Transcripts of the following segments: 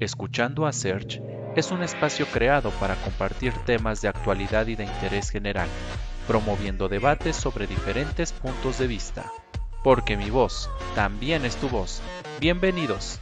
Escuchando a Search es un espacio creado para compartir temas de actualidad y de interés general, promoviendo debates sobre diferentes puntos de vista. Porque mi voz también es tu voz. Bienvenidos.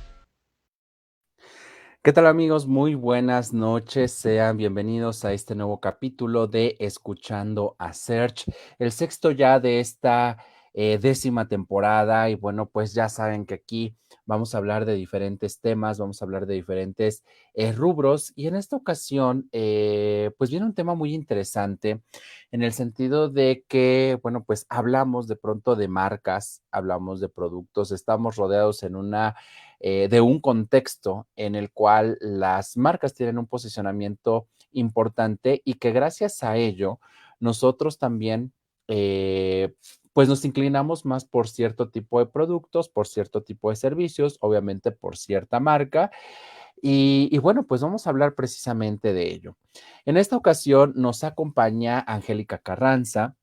¿Qué tal amigos? Muy buenas noches. Sean bienvenidos a este nuevo capítulo de Escuchando a Search, el sexto ya de esta eh, décima temporada. Y bueno, pues ya saben que aquí vamos a hablar de diferentes temas, vamos a hablar de diferentes eh, rubros y en esta ocasión, eh, pues viene un tema muy interesante en el sentido de que, bueno, pues hablamos de pronto de marcas, hablamos de productos, estamos rodeados en una, eh, de un contexto en el cual las marcas tienen un posicionamiento importante y que gracias a ello nosotros también pues nos inclinamos más por cierto tipo de productos, por cierto tipo de servicios, obviamente por cierta marca. Y, bueno, pues vamos a hablar precisamente de ello. En esta ocasión nos acompaña Angélica Carranza.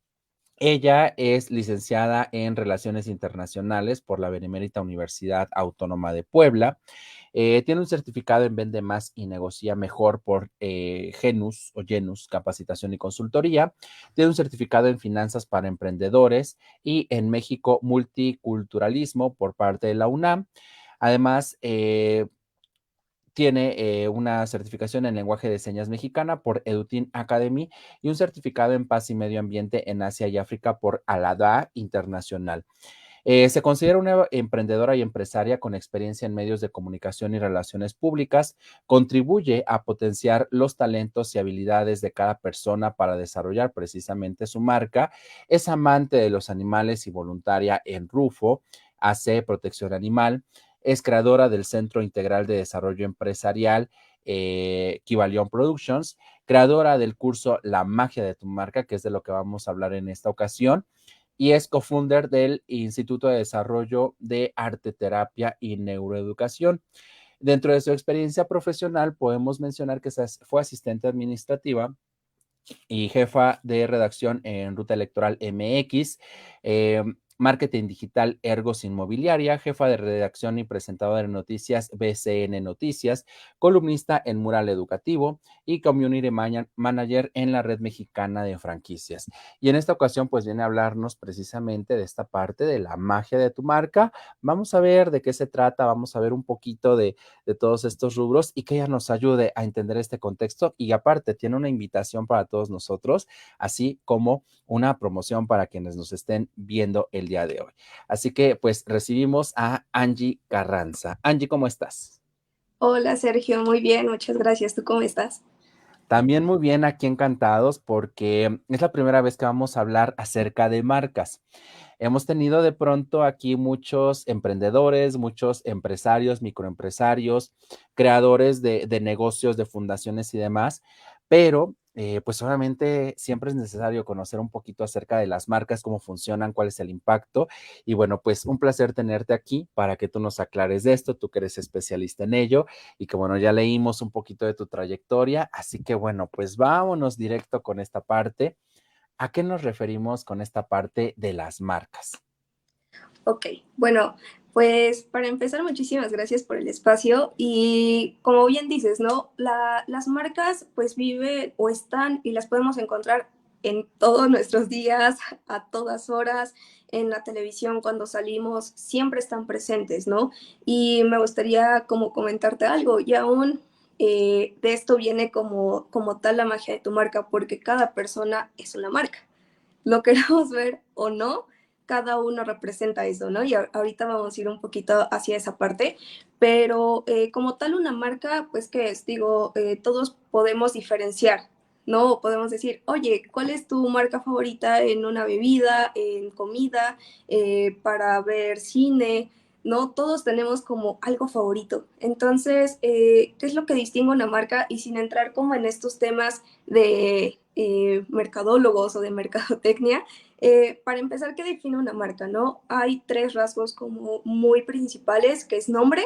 Ella es licenciada en Relaciones Internacionales por la Benemérita Universidad Autónoma de Puebla. Eh, tiene un certificado en Vende Más y Negocia Mejor por eh, Genus o Genus Capacitación y Consultoría. Tiene un certificado en Finanzas para Emprendedores y en México Multiculturalismo por parte de la UNAM. Además, eh, tiene una certificación en lenguaje de señas mexicana por Edutin Academy y un certificado en paz y medio ambiente en Asia y África por Alada Internacional. Eh, se considera una emprendedora y empresaria con experiencia en medios de comunicación y relaciones públicas. Contribuye a potenciar los talentos y habilidades de cada persona para desarrollar precisamente su marca. Es amante de los animales y voluntaria en Rufo. Hace protección animal. Es creadora del Centro Integral de Desarrollo Empresarial eh, Kivalion Productions, creadora del curso La magia de tu marca, que es de lo que vamos a hablar en esta ocasión y es cofounder del Instituto de Desarrollo de Arte Terapia y Neuroeducación. Dentro de su experiencia profesional, podemos mencionar que fue asistente administrativa y jefa de redacción en Ruta Electoral MX. Eh, marketing digital Ergos Inmobiliaria, jefa de redacción y presentadora de noticias BCN Noticias, columnista en Mural Educativo y community manager en la red mexicana de franquicias. Y en esta ocasión, pues viene a hablarnos precisamente de esta parte de la magia de tu marca. Vamos a ver de qué se trata, vamos a ver un poquito de, de todos estos rubros y que ella nos ayude a entender este contexto. Y aparte, tiene una invitación para todos nosotros, así como una promoción para quienes nos estén viendo el día de hoy. Así que pues recibimos a Angie Carranza. Angie, ¿cómo estás? Hola Sergio, muy bien, muchas gracias. ¿Tú cómo estás? También muy bien, aquí encantados porque es la primera vez que vamos a hablar acerca de marcas. Hemos tenido de pronto aquí muchos emprendedores, muchos empresarios, microempresarios, creadores de, de negocios, de fundaciones y demás, pero eh, pues obviamente siempre es necesario conocer un poquito acerca de las marcas, cómo funcionan, cuál es el impacto. Y bueno, pues un placer tenerte aquí para que tú nos aclares de esto, tú que eres especialista en ello y que bueno, ya leímos un poquito de tu trayectoria. Así que bueno, pues vámonos directo con esta parte. ¿A qué nos referimos con esta parte de las marcas? Ok, bueno, pues para empezar, muchísimas gracias por el espacio y como bien dices, ¿no? las marcas pues viven o están y las podemos encontrar en todos nuestros días, a todas horas, en la televisión cuando salimos, siempre están presentes, ¿no? Y me gustaría como comentarte algo y aún eh, de esto viene como, como tal la magia de tu marca, porque cada persona es una marca. Lo queremos ver o no, cada uno representa eso, ¿no? Y ahorita vamos a ir un poquito hacia esa parte, pero eh, como tal una marca, pues que es, digo, eh, todos podemos diferenciar, ¿no? Podemos decir, oye, ¿cuál es tu marca favorita en una bebida, en comida, eh, para ver cine? ¿no? Todos tenemos como algo favorito. Entonces, ¿qué es lo que distingue una marca? Y sin entrar como en estos temas de mercadólogos o de mercadotecnia, eh, para empezar, ¿qué define una marca? ¿no? Hay tres rasgos como muy principales, que es nombre,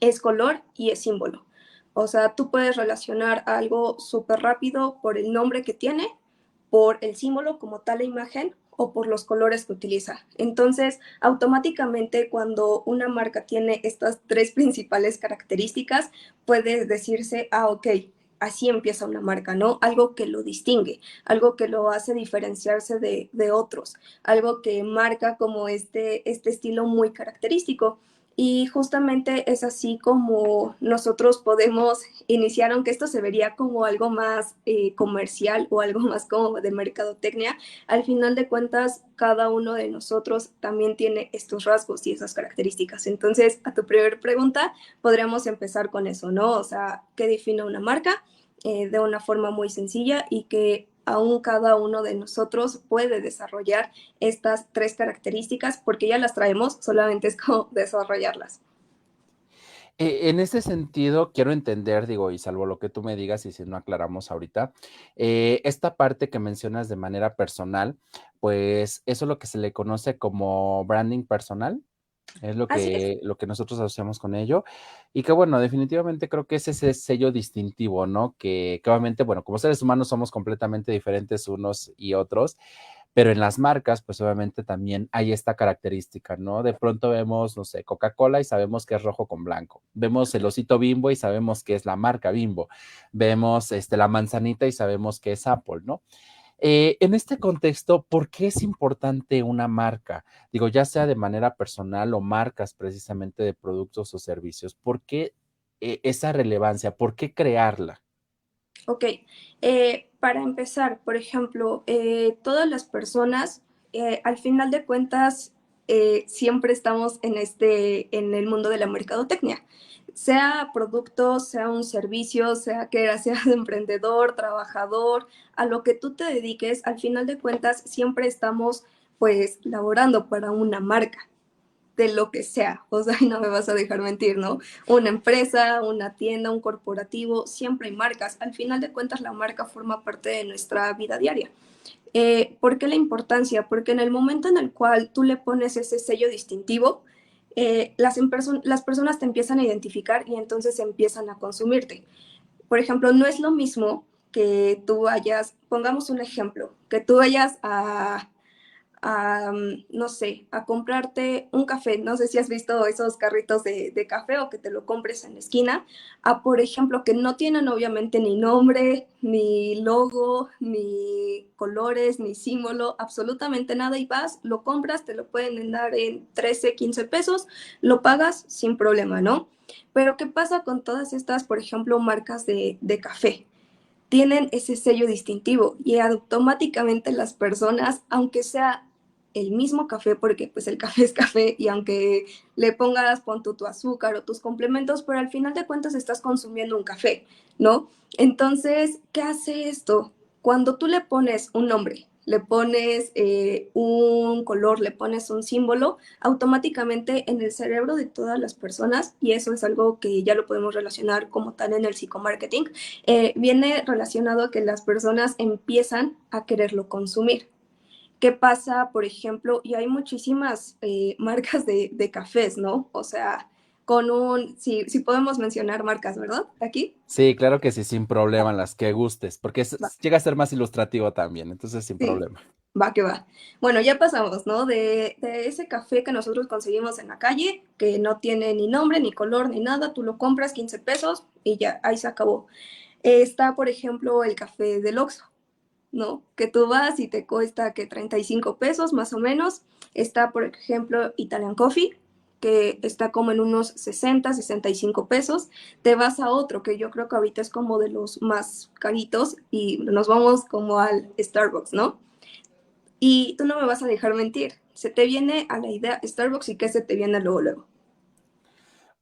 es color y es símbolo. O sea, tú puedes relacionar algo súper rápido por el nombre que tiene, por el símbolo como tal la imagen o por los colores que utiliza. Entonces, automáticamente cuando una marca tiene estas tres principales características, puede decirse, ah, ok, así empieza una marca, ¿no? Algo que lo distingue, algo que lo hace diferenciarse de, de otros, algo que marca como este, este estilo muy característico. Y justamente es así como nosotros podemos iniciar, aunque esto se vería como algo más eh, comercial o algo más como de mercadotecnia, al final de cuentas cada uno de nosotros también tiene estos rasgos y esas características. Entonces, a tu primera pregunta, podríamos empezar con eso, ¿no? O sea, ¿qué define una marca? Eh, de una forma muy sencilla y que aún cada uno de nosotros puede desarrollar estas tres características porque ya las traemos, solamente es como desarrollarlas. Eh, en ese sentido, quiero entender, digo, y salvo lo que tú me digas y si no aclaramos ahorita, eh, esta parte que mencionas de manera personal, pues eso es lo que se le conoce como branding personal. Es lo que, lo que nosotros asociamos con ello. Y que bueno, definitivamente creo que es ese sello distintivo, ¿no? Que, que, obviamente, bueno, como seres humanos somos completamente diferentes unos y otros, pero en las marcas, pues obviamente también hay esta característica, ¿no? De pronto vemos, no sé, Coca-Cola y sabemos que es rojo con blanco. Vemos el osito bimbo y sabemos que es la marca bimbo. Vemos este, la manzanita y sabemos que es Apple, ¿no? Eh, en este contexto, ¿por qué es importante una marca? Digo, ya sea de manera personal o marcas precisamente de productos o servicios. ¿Por qué eh, esa relevancia? ¿Por qué crearla? Ok, eh, para empezar, por ejemplo, todas las personas, al final de cuentas, siempre estamos en, este, en el mundo de la mercadotecnia sea producto, sea un servicio, sea que seas emprendedor, trabajador, a lo que tú te dediques, al final de cuentas siempre estamos pues laborando para una marca de lo que sea, o sea, no me vas a dejar mentir, ¿no? Una empresa, una tienda, un corporativo, siempre hay marcas. Al final de cuentas, la marca forma parte de nuestra vida diaria. Eh, ¿Por qué la importancia? Porque en el momento en el cual tú le pones ese sello distintivo, eh, las, las personas te empiezan a identificar y entonces empiezan a consumirte. Por ejemplo, no es lo mismo que tú vayas, pongamos un ejemplo, que tú vayas a, a, mm, no sé, a comprarte un café. No sé si has visto esos carritos de, café o que te lo compres en la esquina. A, por ejemplo, que no tienen obviamente ni nombre, ni logo, ni colores, ni símbolo, absolutamente nada. Y vas, lo compras, te lo pueden dar en 13, 15 pesos, lo pagas sin problema, ¿no? Pero ¿qué pasa con todas estas, por ejemplo, marcas de, de café? tienen ese sello distintivo y automáticamente las personas, aunque sea el mismo café, porque pues el café es café y aunque le pongas pon tu, azúcar o tus complementos, pero al final de cuentas estás consumiendo un café, ¿no? Entonces, ¿qué hace esto? Cuando tú le pones un nombre, le pones eh, un color, le pones un símbolo, automáticamente en el cerebro de todas las personas, y eso es algo que ya lo podemos relacionar como tal en el psicomarketing, eh, viene relacionado a que las personas empiezan a quererlo consumir. ¿Qué pasa, por ejemplo? Y hay muchísimas eh, marcas de, de, cafés, ¿no? O sea, con un, si, si podemos mencionar marcas, ¿verdad? Aquí. Sí, claro que sí, sin problema, las que gustes, porque llega a ser más ilustrativo también, entonces sin problema. Va que va. Bueno, ya pasamos, ¿no? De, de, ese café que nosotros conseguimos en la calle, que no tiene ni nombre, ni color, ni nada, tú lo compras 15 pesos y ya, ahí se acabó. está, por ejemplo, el café del Oxxo ¿no? Que tú vas y te cuesta que 35 pesos más o menos. Está, por ejemplo, Italian Coffee, que está como en unos 60, 65 pesos. Te vas a otro que yo creo que ahorita es como de los más caritos y nos vamos como al Starbucks, ¿no? Y tú no me vas a dejar mentir. Se te viene a la idea Starbucks y qué se te viene luego, luego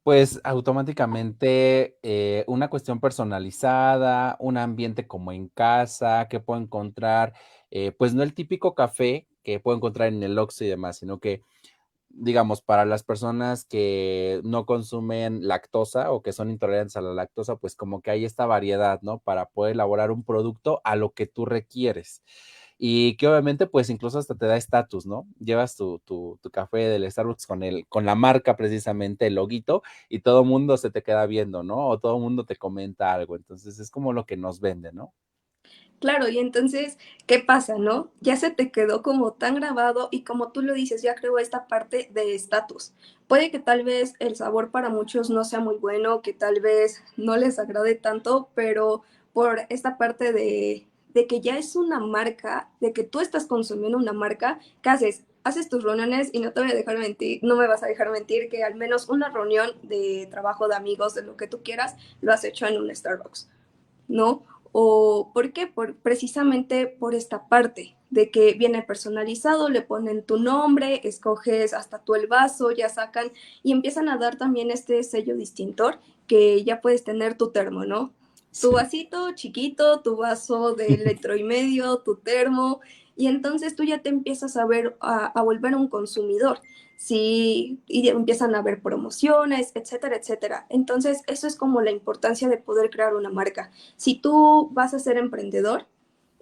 pues automáticamente eh, una cuestión personalizada, un ambiente como en casa, que puedo encontrar, eh, pues no el típico café que puedo encontrar en el Oxxo y demás, sino que, digamos, para las personas que no consumen lactosa o que son intolerantes a la lactosa, pues como que hay esta variedad, ¿no? Para poder elaborar un producto a lo que tú requieres y que obviamente pues incluso hasta te da estatus, ¿no? Llevas tu, tu, café del Starbucks con, el, con la marca precisamente, el loguito, y todo el mundo se te queda viendo, ¿no? O todo el mundo te comenta algo, entonces es como lo que nos vende, ¿no? Claro, y entonces, ¿qué pasa, no? Ya se te quedó como tan grabado y como tú lo dices, ya creo esta parte de estatus. Puede que tal vez el sabor para muchos no sea muy bueno, que tal vez no les agrade tanto, pero por esta parte de, de que ya es una marca, de que tú estás consumiendo una marca, ¿qué haces? Haces tus reuniones y no te voy a dejar mentir, no me vas a dejar mentir que al menos una reunión de trabajo de amigos, de lo que tú quieras, lo has hecho en un Starbucks, ¿no? ¿O por qué? Por, precisamente por esta parte de que viene personalizado, le ponen tu nombre, escoges hasta tú el vaso, ya sacan y empiezan a dar también este sello distintor que ya puedes tener tu termo, ¿no? Tu vasito chiquito, tu vaso de litro y medio, tu termo, y entonces tú ya te empiezas a ver, a, a volver un consumidor sí, y empiezan a haber promociones, etcétera, etcétera. Entonces, eso es como la importancia de poder crear una marca. Si tú vas a ser emprendedor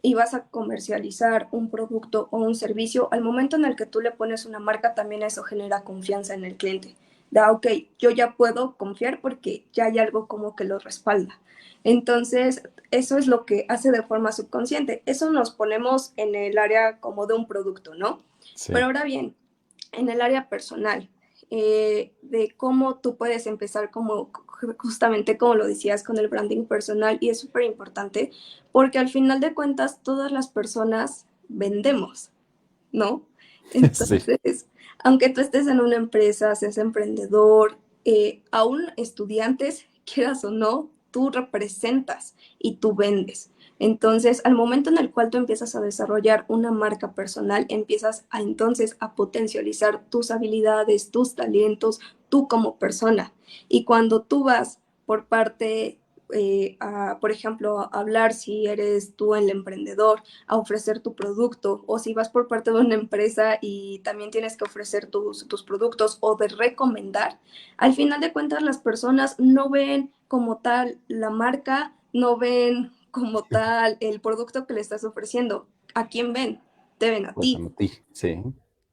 y vas a comercializar un producto o un servicio, al momento en el que tú le pones una marca, también eso genera confianza en el cliente. Da, ok, yo ya puedo confiar porque ya hay algo como que lo respalda. Entonces, eso es lo que hace de forma subconsciente. Eso nos ponemos en el área como de un producto, ¿no? Pero ahora bien, en el área personal, eh, de cómo tú puedes empezar como justamente como lo decías con el branding personal y es súper importante porque al final de cuentas todas las personas vendemos, ¿no? Entonces, aunque tú estés en una empresa, seas emprendedor, eh, aún estudiantes, quieras o no, tú representas y tú vendes. Entonces, al momento en el cual tú empiezas a desarrollar una marca personal, empiezas a entonces a potencializar tus habilidades, tus talentos, tú como persona. Y cuando tú vas por parte, eh, a, por ejemplo, a hablar si eres tú el emprendedor, a ofrecer tu producto, o si vas por parte de una empresa y también tienes que ofrecer tus, tus productos o de recomendar, al final de cuentas las personas no ven como tal la marca, no ven como tal el producto que le estás ofreciendo. ¿A quién ven? Te ven a pues ti. ti. Sí.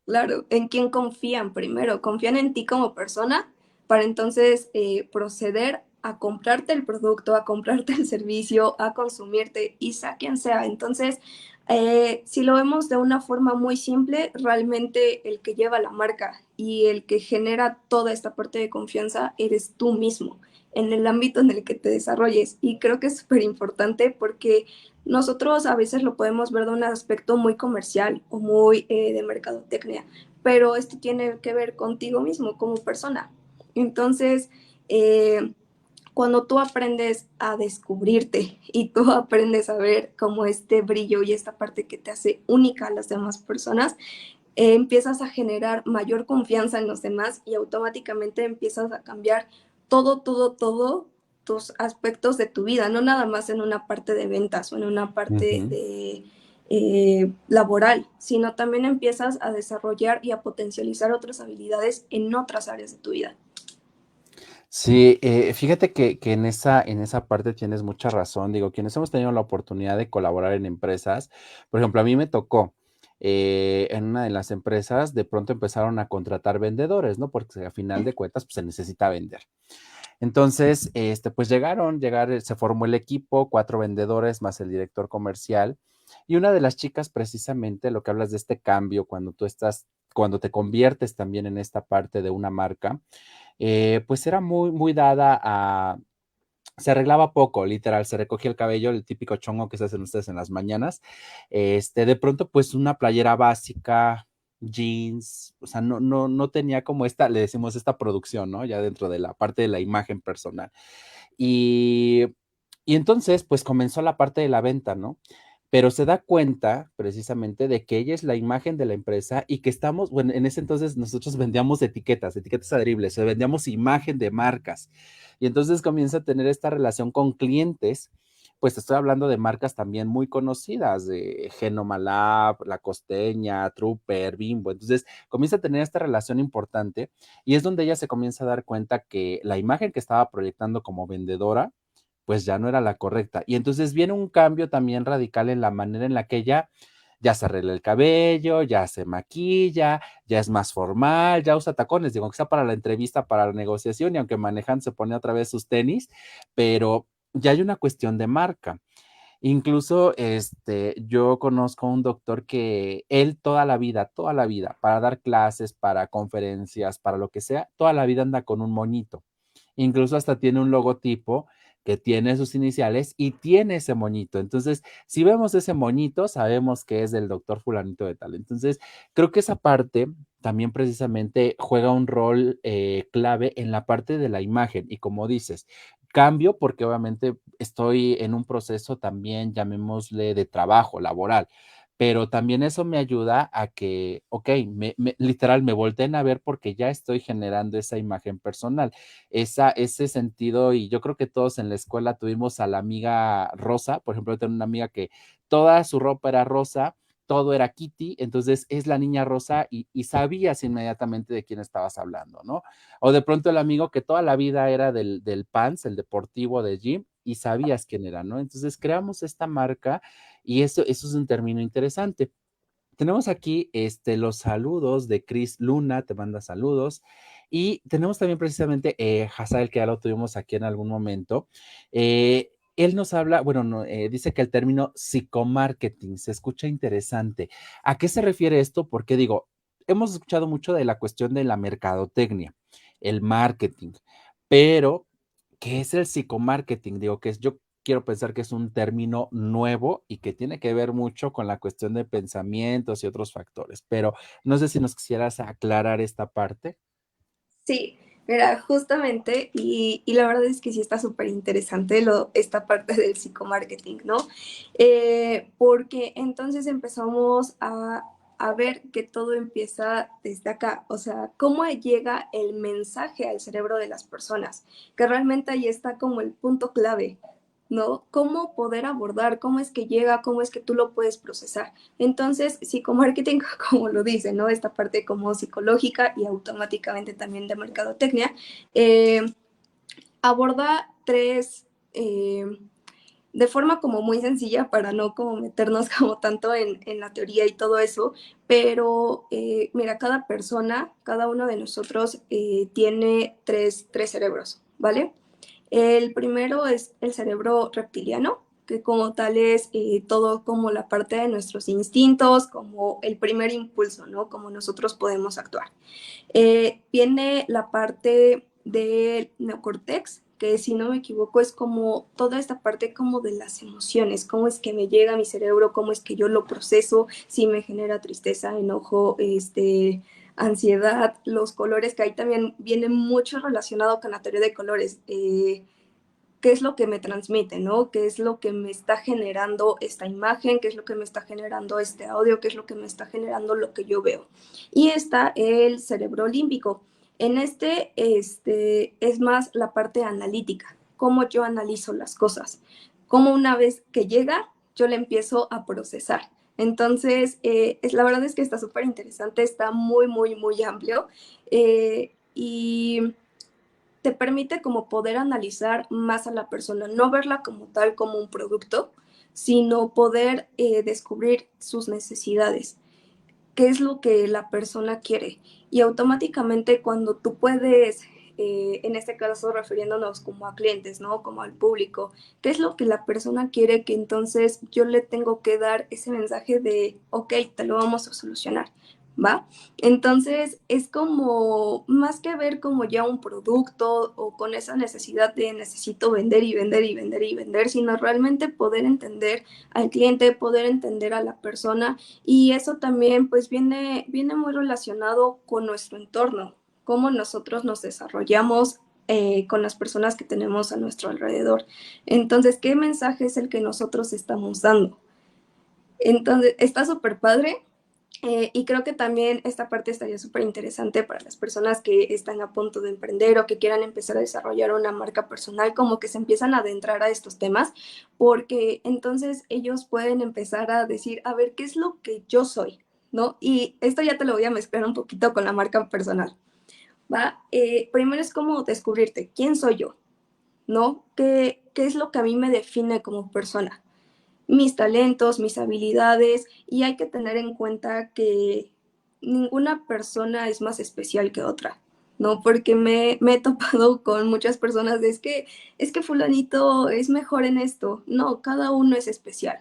Claro, ¿en quién confían primero? Confían en ti como persona para entonces eh, proceder a comprarte el producto, a comprarte el servicio, a consumirte y sea quien sea. Entonces, eh, si lo vemos de una forma muy simple, realmente el que lleva la marca y el que genera toda esta parte de confianza eres tú mismo en el ámbito en el que te desarrolles. Y creo que es súper importante porque nosotros a veces lo podemos ver de un aspecto muy comercial o muy eh, de mercadotecnia, pero esto tiene que ver contigo mismo como persona. Entonces, eh, cuando tú aprendes a descubrirte y tú aprendes a ver como este brillo y esta parte que te hace única a las demás personas, eh, empiezas a generar mayor confianza en los demás y automáticamente empiezas a cambiar todo, todo, todo tus aspectos de tu vida, no nada más en una parte de ventas o en una parte de eh, laboral, sino también empiezas a desarrollar y a potencializar otras habilidades en otras áreas de tu vida. Sí, eh, fíjate que, en, esa, en esa parte tienes mucha razón. Digo, quienes hemos tenido la oportunidad de colaborar en empresas, por ejemplo, a mí me tocó eh, en una de las empresas, de pronto empezaron a contratar vendedores, ¿no? Porque a final de cuentas, pues se necesita vender. Entonces, este, pues llegaron, llegar, se formó el equipo, cuatro vendedores más el director comercial. Y una de las chicas, precisamente, lo que hablas de este cambio, cuando tú estás, cuando te conviertes también en esta parte de una marca, eh, pues era muy, muy dada a, se arreglaba poco, literal, se recogía el cabello, el típico chongo que se hacen ustedes en las mañanas. Este, de pronto, pues una playera básica, jeans, o sea, no, no, no tenía como esta, le decimos esta producción, ¿no? Ya dentro de la parte de la imagen personal. Y, y entonces, pues comenzó la parte de la venta, ¿no? Pero se da cuenta precisamente de que ella es la imagen de la empresa y que estamos, bueno, en ese entonces nosotros vendíamos etiquetas, etiquetas adheribles, vendíamos imagen de marcas. Y entonces comienza a tener esta relación con clientes, pues estoy hablando de marcas también muy conocidas, de Genomalab, La Costeña, Trooper, Bimbo. Entonces comienza a tener esta relación importante y es donde ella se comienza a dar cuenta que la imagen que estaba proyectando como vendedora, pues ya no era la correcta. Y entonces viene un cambio también radical en la manera en la que ella ya se arregla el cabello, ya se maquilla, ya es más formal, ya usa tacones, digo, sea para la entrevista, para la negociación, y aunque manejan se pone otra vez sus tenis, pero ya hay una cuestión de marca. Incluso este, yo conozco a un doctor que él toda la vida, toda la vida, para dar clases, para conferencias, para lo que sea, toda la vida anda con un moñito. Incluso hasta tiene un logotipo que tiene sus iniciales y tiene ese moñito. Entonces, si vemos ese moñito, sabemos que es del doctor fulanito de tal. Entonces, creo que esa parte también precisamente juega un rol eh, clave en la parte de la imagen. Y como dices, cambio porque obviamente estoy en un proceso también, llamémosle, de trabajo laboral pero también eso me ayuda a que, ok, me, literal, me volteen a ver porque ya estoy generando esa imagen personal, esa, ese sentido, y yo creo que todos en la escuela tuvimos a la amiga rosa, por ejemplo, yo tengo una amiga que toda su ropa era rosa, todo era Kitty, entonces es la niña rosa y, sabías inmediatamente de quién estabas hablando, ¿no? O de pronto el amigo que toda la vida era del, del Pants, el deportivo de Jim, y sabías quién era, ¿no? Entonces creamos esta marca y eso, es un término interesante. Tenemos aquí este, los saludos de Chris Luna, te manda saludos. Y tenemos también precisamente eh, que ya lo tuvimos aquí en algún momento. Eh, él nos habla, bueno, no, eh, dice que el término psicomarketing se escucha interesante. ¿A qué se refiere esto? Porque digo, hemos escuchado mucho de la cuestión de la mercadotecnia, el marketing, pero ¿qué es el psicomarketing? Digo que es, yo quiero pensar que es un término nuevo y que tiene que ver mucho con la cuestión de pensamientos y otros factores, pero no sé si nos quisieras aclarar esta parte. Sí, Mira, justamente, y, la verdad es que sí está súper interesante esta parte del psicomarketing, ¿no? Eh, porque entonces empezamos a, a ver que todo empieza desde acá, o sea, cómo llega el mensaje al cerebro de las personas, que realmente ahí está como el punto clave, ¿no? Cómo poder abordar, cómo es que llega, cómo es que tú lo puedes procesar. Entonces, psicomarketing, como lo dice, ¿no? Esta parte como psicológica y automáticamente también de mercadotecnia, eh, aborda tres, eh, de forma como muy sencilla para no como meternos como tanto en, la teoría y todo eso, pero eh, mira, cada persona, cada uno de nosotros tiene tres, tres cerebros, ¿vale? El primero es el cerebro reptiliano, que como tal es eh, todo como la parte de nuestros instintos, como el primer impulso, ¿no? Como nosotros podemos actuar. Eh, viene la parte del neocortex, que si no me equivoco es como toda esta parte como de las emociones, cómo es que me llega a mi cerebro, cómo es que yo lo proceso, si me genera tristeza, enojo, este, ansiedad, los colores, que ahí también viene mucho relacionado con la teoría de colores. Eh, ¿Qué es lo que me transmite, no? ¿Qué es lo que me está generando esta imagen? ¿Qué es lo que me está generando este audio? ¿Qué es lo que me está generando lo que yo veo? Y está el cerebro límbico. En este, este es más la parte analítica, cómo yo analizo las cosas, cómo una vez que llega, yo le empiezo a procesar. Entonces, eh, es, la verdad es que está súper interesante, está muy, muy, muy amplio eh, y te permite como poder analizar más a la persona, no verla como tal, como un producto, sino poder eh, descubrir sus necesidades, qué es lo que la persona quiere. Y automáticamente cuando tú puedes eh, en este caso refiriéndonos como a clientes, ¿no? Como al público, ¿qué es lo que la persona quiere que entonces yo le tengo que dar ese mensaje de, ok, te lo vamos a solucionar? ¿Va? Entonces es como más que ver como ya un producto o con esa necesidad de necesito vender y vender y vender y vender, sino realmente poder entender al cliente, poder entender a la persona y eso también pues viene, viene muy relacionado con nuestro entorno, cómo nosotros nos desarrollamos eh, con las personas que tenemos a nuestro alrededor. Entonces, ¿qué mensaje es el que nosotros estamos dando? Entonces, está súper padre. Eh, y creo que también esta parte estaría súper interesante para las personas que están a punto de emprender o que quieran empezar a desarrollar una marca personal, como que se empiezan a adentrar a estos temas, porque entonces ellos pueden empezar a decir, a ver, ¿qué es lo que yo soy? ¿No? Y esto ya te lo voy a mezclar un poquito con la marca personal. Eh, primero es como descubrirte, ¿quién soy yo? ¿No? ¿Qué, ¿Qué es lo que a mí me define como persona? Mis talentos, mis habilidades, y hay que tener en cuenta que ninguna persona es más especial que otra, ¿no? Porque me, me, he topado con muchas personas de es que, es que fulanito es mejor en esto. No, cada uno es especial.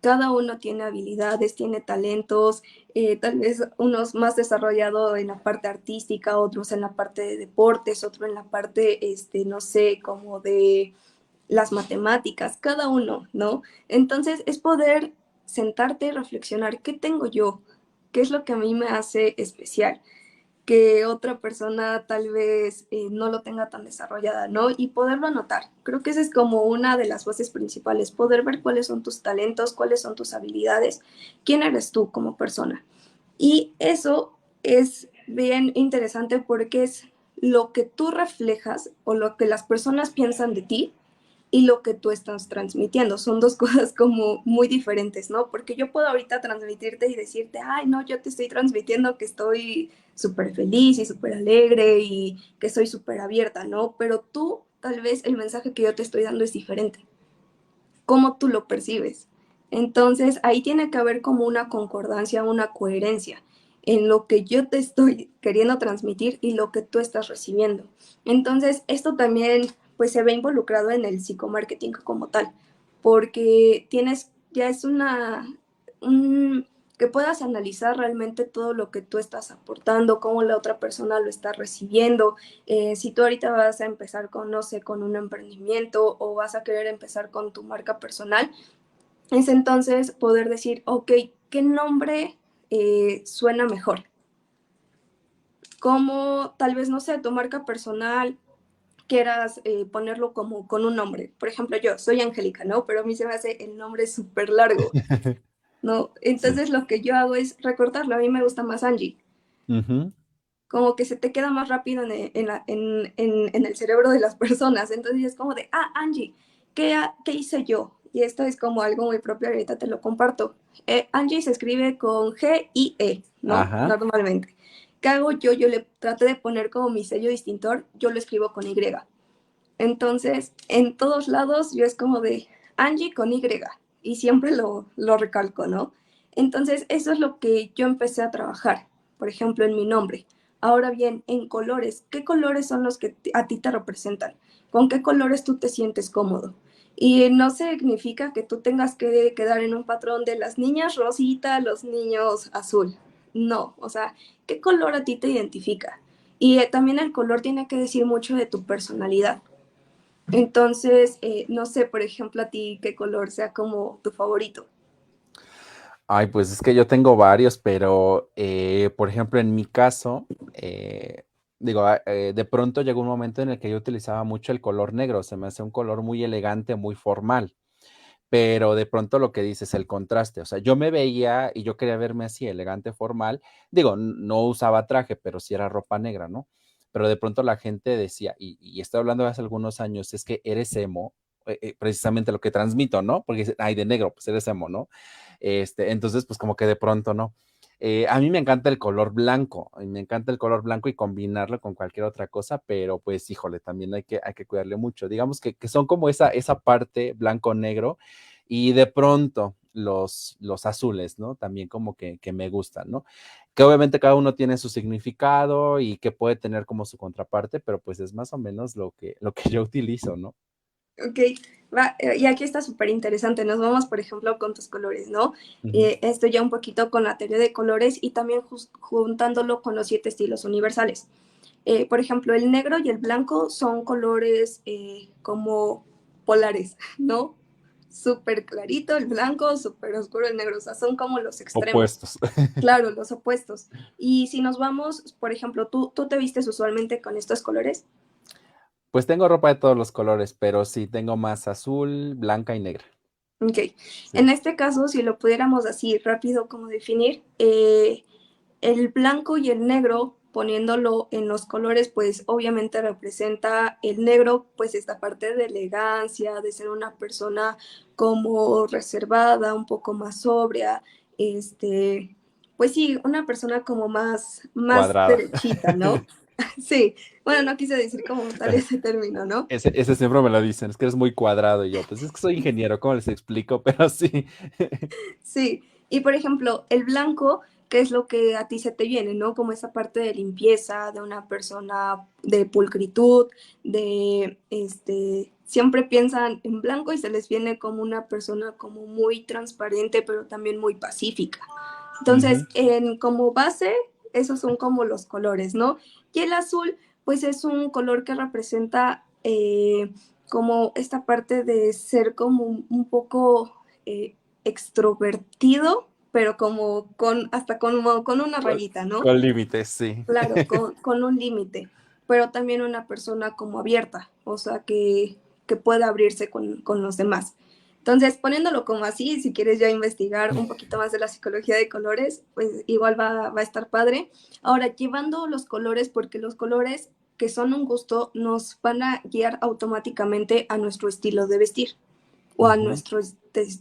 Cada uno tiene habilidades, tiene talentos, eh, tal vez unos más desarrollados en la parte artística, otros en la parte de deportes, otro en la parte, este, no sé, como de las matemáticas, cada uno, ¿no? Entonces es poder sentarte y reflexionar, ¿qué tengo yo? ¿Qué es lo que a mí me hace especial? Que otra persona tal vez eh, no lo tenga tan desarrollada, ¿no? Y poderlo anotar. Creo que esa es como una de las bases principales, poder ver cuáles son tus talentos, cuáles son tus habilidades, quién eres tú como persona. Y eso es bien interesante porque es lo que tú reflejas o lo que las personas piensan de ti y lo que tú estás transmitiendo. Son dos cosas como muy diferentes, ¿no? Porque yo puedo ahorita transmitirte y decirte, ay, no, yo te estoy transmitiendo que estoy súper feliz y súper alegre y que soy súper abierta, ¿no? Pero tú, tal vez el mensaje que yo te estoy dando es diferente. ¿Cómo tú lo percibes? Entonces, ahí tiene que haber como una concordancia, una coherencia en lo que yo te estoy queriendo transmitir y lo que tú estás recibiendo. Entonces, esto también pues se ve involucrado en el psicomarketing como tal, porque tienes, ya es una, que puedas analizar realmente todo lo que tú estás aportando, cómo la otra persona lo está recibiendo. Eh, si tú ahorita vas a empezar con, no sé, con un emprendimiento o vas a querer empezar con tu marca personal, es entonces poder decir, ok, ¿qué nombre eh, suena mejor? Como tal vez, no sé, tu marca personal quieras eh, ponerlo como con un nombre. Por ejemplo, yo soy Angélica, ¿no? Pero a mí se me hace el nombre súper largo, ¿no? Entonces lo que yo hago es recortarlo. A mí me gusta más Angie. Como que se te queda más rápido en, en, el cerebro de las personas. Entonces es como de, ah, Angie, ¿qué, ¿qué hice yo? Y esto es como algo muy propio, ahorita te lo comparto. Eh, Angie se escribe con G y E, ¿no? Normalmente. ¿Qué hago yo? Yo le traté de poner como mi sello distintor, yo lo escribo con Y. Entonces, en todos lados yo es como de Angie con Y y siempre lo, lo recalco, ¿no? Entonces, eso es lo que yo empecé a trabajar, por ejemplo, en mi nombre. Ahora bien, en colores, ¿qué colores son los que a ti te representan? ¿Con qué colores tú te sientes cómodo? Y no significa que tú tengas que quedar en un patrón de las niñas rosita, los niños azul. No, o sea, ¿qué color a ti te identifica? Y eh, también el color tiene que decir mucho de tu personalidad. Entonces, eh, no sé, por ejemplo, a ti qué color sea como tu favorito. Ay, pues es que yo tengo varios, pero eh, por ejemplo, en mi caso, digo, ah, de pronto llegó un momento en el que yo utilizaba mucho el color negro, se me hace un color muy elegante, muy formal pero de pronto lo que dices, el contraste, o sea, yo me veía y yo quería verme así, elegante, formal, digo, no usaba traje, pero sí era ropa negra, ¿no? Pero de pronto la gente decía, y, estoy hablando de hace algunos años, es que eres emo, eh, eh, precisamente lo que transmito, ¿no? Porque, ay, de negro, pues eres emo, ¿no? Este, entonces, pues como que de pronto, ¿no? Eh, a mí me encanta el color blanco, me encanta el color blanco y combinarlo con cualquier otra cosa, pero pues híjole, también hay que, hay que cuidarle mucho. Digamos que, son como esa, esa parte blanco-negro y de pronto los, los azules, ¿no? También como que, que, me gustan, ¿no? Que obviamente cada uno tiene su significado y que puede tener como su contraparte, pero pues es más o menos lo que, lo que yo utilizo, ¿no? Ok, va, eh, y aquí está súper interesante. Nos vamos, por ejemplo, con tus colores, ¿no? Eh, esto ya un poquito con la teoría de colores y también juntándolo con los siete estilos universales. Eh, por ejemplo, el negro y el blanco son colores como polares, ¿no? Súper clarito el blanco, súper oscuro el negro, o sea, son como los extremos. Opuestos. claro, los opuestos. Y si nos vamos, por ejemplo, ¿tú, tú te vistes usualmente con estos colores? Pues tengo ropa de todos los colores, pero sí tengo más azul, blanca y negra. Ok. En este caso, si lo pudiéramos así rápido como definir, eh, el blanco y el negro, poniéndolo en los colores, pues obviamente representa el negro, pues esta parte de elegancia, de ser una persona como reservada, un poco más sobria, este, pues sí, una persona como más, más derechita, ¿no? Sí, bueno, no quise decir como tal ese término, ¿no? Ese, ese, siempre me lo dicen, es que eres muy cuadrado y yo, pues es que soy ingeniero, ¿cómo les explico? Pero sí. Sí, y por ejemplo, el blanco qué es lo que a ti se te viene, ¿no? Como esa parte de limpieza, de una persona de pulcritud, de, este, siempre piensan en blanco y se les viene como una persona como muy transparente, pero también muy pacífica. Entonces, en como base, esos son como los colores, ¿no? Y el azul, pues es un color que representa eh, como esta parte de ser como un, poco eh, extrovertido, pero como con, hasta con, con una rayita, ¿no? Con límites, sí. Claro, con, un límite, pero también una persona como abierta, o sea, que, que pueda abrirse con, con los demás. Entonces, poniéndolo como así, si quieres ya investigar un poquito más de la psicología de colores, pues igual va, va, a estar padre. Ahora, llevando los colores, porque los colores que son un gusto nos van a guiar automáticamente a nuestro estilo de vestir o a nuestro,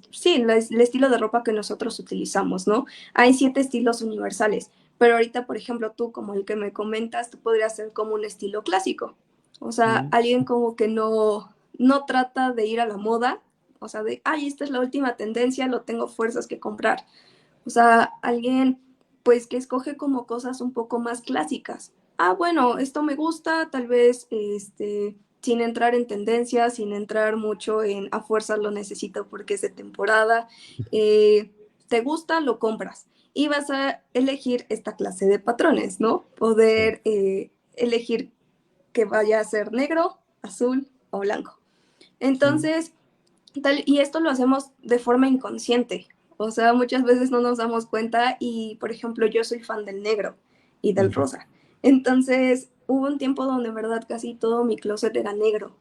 sí, el, estilo de ropa que nosotros utilizamos, ¿no? Hay siete estilos universales, pero ahorita, por ejemplo, tú como el que me comentas, tú podrías ser como un estilo clásico, o sea, alguien como que no, no trata de ir a la moda, o sea, de, ay, esta es la última tendencia, lo tengo fuerzas que comprar. O sea, alguien pues que escoge como cosas un poco más clásicas. Ah, bueno, esto me gusta, tal vez este sin entrar en tendencias, sin entrar mucho en a fuerza lo necesito porque es de temporada. Eh, te gusta, lo compras. Y vas a elegir esta clase de patrones, ¿no? Poder eh, elegir que vaya a ser negro, azul o blanco. Entonces, y esto lo hacemos de forma inconsciente. O sea, muchas veces no nos damos cuenta y, por ejemplo, yo soy fan del negro y del rosa. Entonces, hubo un tiempo donde en verdad casi todo mi closet era negro.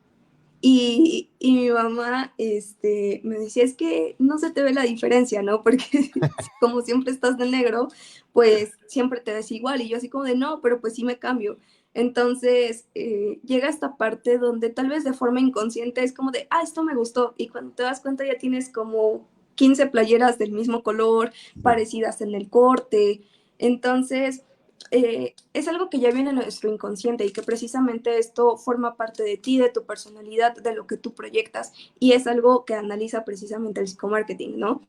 Y, y, mi mamá este, me decía, es que no se te ve la diferencia, ¿no? Porque como siempre estás de negro, pues siempre te ves igual. Y yo así como de, no, pero pues sí me cambio. Entonces eh, llega esta parte donde tal vez de forma inconsciente es como de, ah, esto me gustó. Y cuando te das cuenta ya tienes como 15 playeras del mismo color, parecidas en el corte. Entonces, eh, es algo que ya viene en nuestro inconsciente y que precisamente esto forma parte de ti, de tu personalidad, de lo que tú proyectas. Y es algo que analiza precisamente el psicomarketing, ¿no?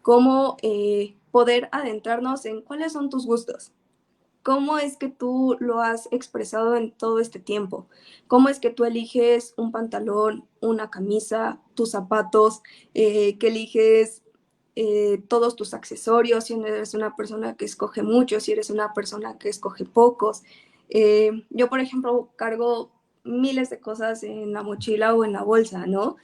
Cómo eh, poder adentrarnos en cuáles son tus gustos ¿Cómo es que tú lo has expresado en todo este tiempo? ¿Cómo es que tú eliges un pantalón, una camisa, tus zapatos, eh, que eliges eh, todos tus accesorios, si eres una persona que escoge mucho, si eres una persona que escoge pocos? Eh, yo, por ejemplo, cargo miles de cosas en la mochila o en la bolsa, ¿no?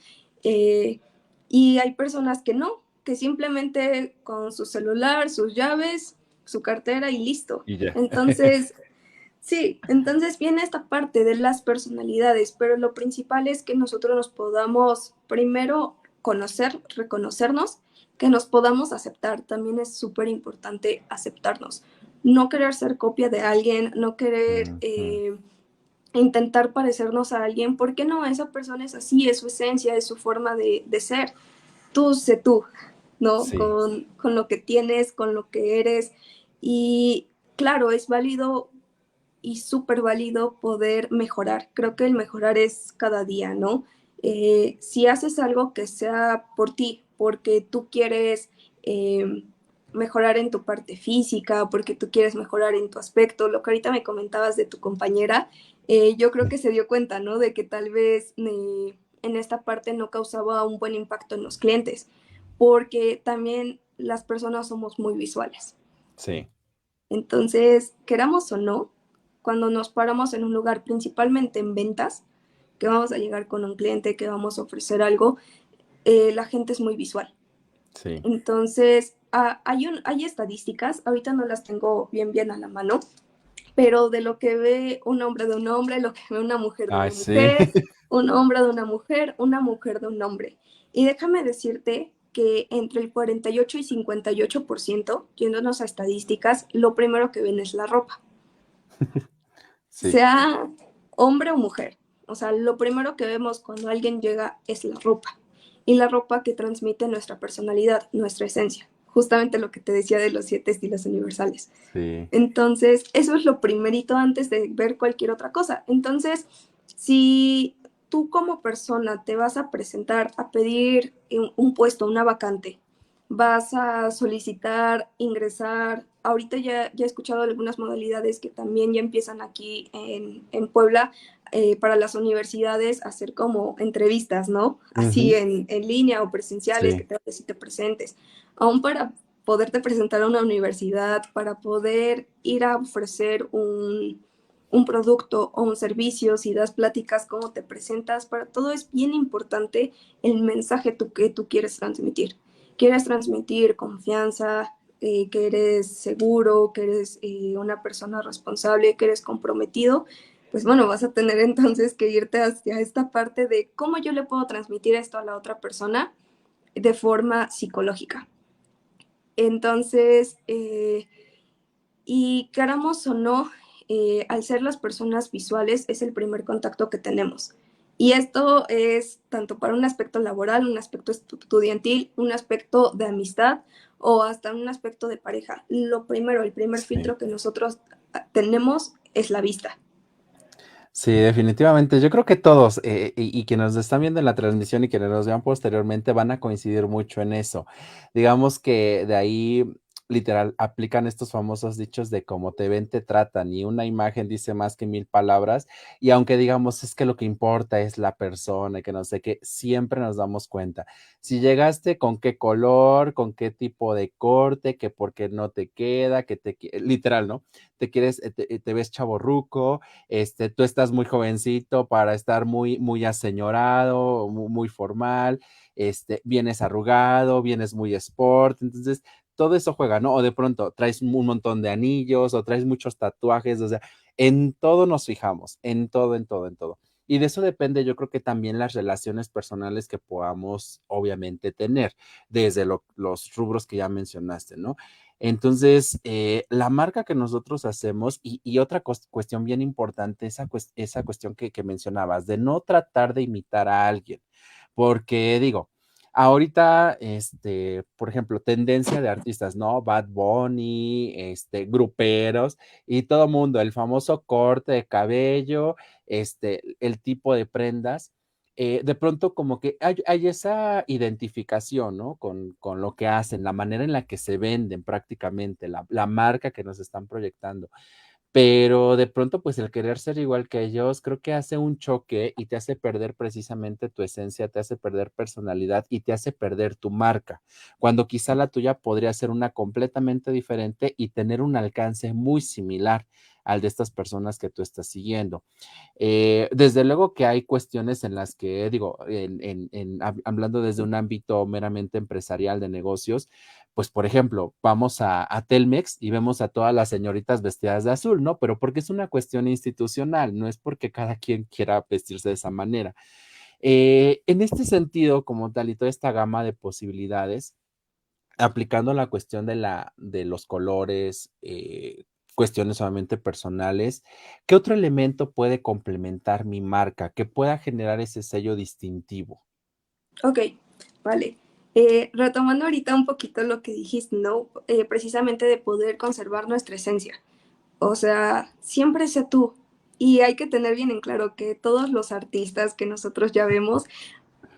y hay personas que no, que simplemente con su celular, sus llaves, su cartera y listo. Entonces, sí, entonces viene esta parte de las personalidades, pero lo principal es que nosotros nos podamos primero conocer, reconocernos, que nos podamos aceptar. También es súper importante aceptarnos. No querer ser copia de alguien, no querer eh, intentar parecernos a alguien, porque no, esa persona es así, es su esencia, es su forma de, ser. Tú sé tú, ¿no? Con, con, lo que tienes, con lo que eres. Y claro, es válido y súper válido poder mejorar. Creo que el mejorar es cada día, ¿no? Eh, si haces algo que sea por ti, porque tú quieres eh, mejorar en tu parte física, porque tú quieres mejorar en tu aspecto, lo que ahorita me comentabas de tu compañera, eh, yo creo que se dio cuenta, ¿no? De que tal vez en esta parte no causaba un buen impacto en los clientes, porque también las personas somos muy visuales. Sí. Entonces, queramos o no, cuando nos paramos en un lugar, principalmente en ventas, que vamos a llegar con un cliente, que vamos a ofrecer algo, eh, la gente es muy visual. Sí. Entonces, ah, hay, un, hay estadísticas, ahorita no las tengo bien, bien a la mano, pero de lo que ve un hombre de un hombre, lo que ve una mujer de una mujer, un hombre de una mujer, una mujer de un hombre. Y déjame decirte que entre el 48 y 58%, yéndonos a estadísticas, lo primero que ven es la ropa. Sea hombre o mujer. O sea, lo primero que vemos cuando alguien llega es la ropa. Y la ropa que transmite nuestra personalidad, nuestra esencia. Justamente lo que te decía de los siete estilos universales. Entonces, eso es lo primerito antes de ver cualquier otra cosa. Entonces, si tú como persona te vas a presentar a pedir un puesto, una vacante, vas a solicitar ingresar ahorita ya, ya he escuchado algunas modalidades que también ya empiezan aquí en, en Puebla eh, para las universidades hacer como entrevistas, ¿no? Así en, en, línea o presenciales, que te, si te presentes. Aún para poderte presentar a una universidad, para poder ir a ofrecer un, un producto o un servicio, si das pláticas, cómo te presentas, para todo es bien importante el mensaje tú, que tú quieres transmitir. Quieres transmitir confianza, eh, que eres seguro, que eres eh, una persona responsable, que eres comprometido, pues bueno, vas a tener entonces que irte hacia esta parte de cómo yo le puedo transmitir esto a la otra persona de forma psicológica. Entonces, eh, y queramos o no, al ser las personas visuales es el primer contacto que tenemos. Y esto es tanto para un aspecto laboral, un aspecto estudiantil, un aspecto de amistad o hasta un aspecto de pareja. Lo primero, el primer filtro que nosotros tenemos es la vista. Sí, definitivamente. Yo creo que todos eh, y, y, que nos están viendo en la transmisión y quienes nos vean posteriormente van a coincidir mucho en eso. Digamos que de ahí literal aplican estos famosos dichos de cómo te ven, te tratan y una imagen dice más que mil palabras y aunque digamos es que lo que importa es la persona que no sé qué, siempre nos damos cuenta. Si llegaste con qué color, con qué tipo de corte, que por qué no te queda, que te literal, ¿no? Te quieres, eh, te, te ves chaborruco, este, tú estás muy jovencito para estar muy, muy aseñorado, muy, muy formal, este, vienes arrugado, vienes muy sport, entonces todo eso juega, ¿no? O de pronto traes un montón de anillos o traes muchos tatuajes, o sea, en todo nos fijamos, en todo, en todo, en todo. Y de eso depende, yo creo que también las relaciones personales que podamos, obviamente, tener, desde los rubros que ya mencionaste, ¿no? Entonces, eh, la marca que nosotros hacemos, y, otra cuestión bien importante, esa, esa cuestión que, que mencionabas, de no tratar de imitar a alguien, porque digo, Ahorita, este, por ejemplo, tendencia de artistas, ¿no? Bad Bunny, este, gruperos y todo mundo, el famoso corte de cabello, este, el tipo de prendas. Eh, de pronto como que hay, esa identificación, ¿no? Con, con, lo que hacen, la manera en la que se venden prácticamente, la, la marca que nos están proyectando pero de pronto, pues el querer ser igual que ellos, creo que hace un choque y te hace perder precisamente tu esencia, te hace perder personalidad y te hace perder tu marca, cuando quizá la tuya podría ser una completamente diferente y tener un alcance muy similar al de estas personas que tú estás siguiendo. Eh, desde luego que hay cuestiones en las que, digo, en, hablando desde un ámbito meramente empresarial de negocios, pues por ejemplo, vamos a, Telmex y vemos a todas las señoritas vestidas de azul, ¿no? Pero porque es una cuestión institucional, no es porque cada quien quiera vestirse de esa manera. Eh, en este sentido, como tal y toda esta gama de posibilidades, aplicando la cuestión de, la, de los colores, eh, cuestiones solamente personales, ¿qué otro elemento puede complementar mi marca que pueda generar ese sello distintivo? Ok, vale. Eh, retomando ahorita un poquito lo que dijiste, ¿no? Eh, precisamente de poder conservar nuestra esencia. O sea, siempre sé tú. Y hay que tener bien en claro que todos los artistas que nosotros ya vemos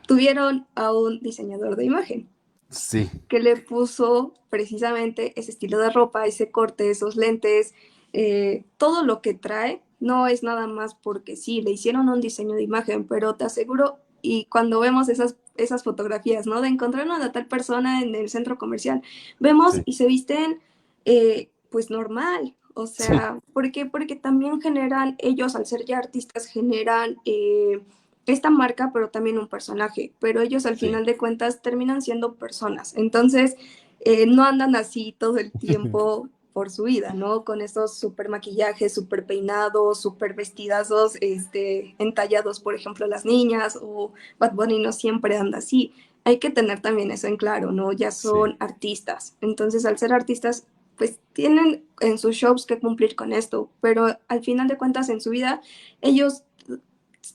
tuvieron a un diseñador de imagen. Sí. Que le puso precisamente ese estilo de ropa, ese corte, esos lentes, eh, todo lo que trae. No es nada más porque sí, le hicieron un diseño de imagen, pero te aseguro, y cuando vemos esas, esas fotografías, ¿no? De encontrar a tal persona en el centro comercial, vemos y se visten eh, pues normal, o sea, ¿por qué? Porque también generan, ellos al ser ya artistas, generan eh, esta marca, pero también un personaje, pero ellos al final de cuentas terminan siendo personas. Entonces, eh, no andan así todo el tiempo por su vida, ¿no? Con esos super maquillajes, super peinados, super vestidazos, este, entallados, por ejemplo, las niñas, o Bad Bunny no siempre anda así. Hay que tener también eso en claro, ¿no? Ya son artistas. Entonces, al ser artistas, pues tienen en sus shows que cumplir con esto, pero al final de cuentas en su vida, ellos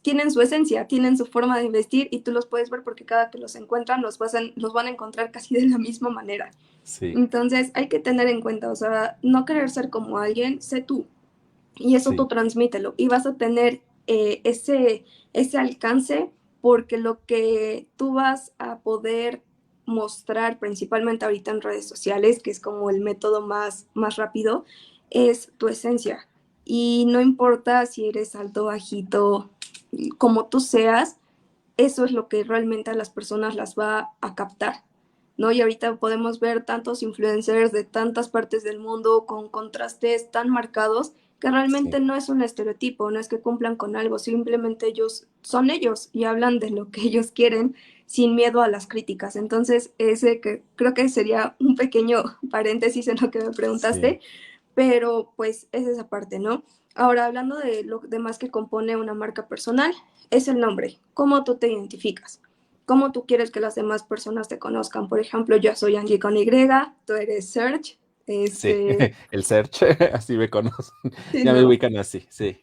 tienen su esencia, tienen su forma de vestir y tú los puedes ver porque cada que los encuentran los, los van a encontrar casi de la misma manera. Entonces hay que tener en cuenta, o sea, no querer ser como alguien, sé tú. Y eso tú transmítelo y vas a tener eh, ese, ese alcance porque lo que tú vas a poder mostrar principalmente ahorita en redes sociales, que es como el método más, más rápido, es tu esencia. Y no importa si eres alto, bajito, como tú seas, eso es lo que realmente a las personas las va a captar. ¿no? Y ahorita podemos ver tantos influencers de tantas partes del mundo con contrastes tan marcados que realmente no es un estereotipo, no es que cumplan con algo, simplemente ellos son ellos y hablan de lo que ellos quieren sin miedo a las críticas. Entonces, ese que creo que sería un pequeño paréntesis en lo que me preguntaste, pero pues es esa parte, ¿no? Ahora, hablando de lo demás que compone una marca personal, es el nombre, cómo tú te identificas cómo tú quieres que las demás personas te conozcan. Por ejemplo, yo soy Angie con Y, tú eres Serge. Este... Sí, el Search, así me conocen. ya me ubican así, sí.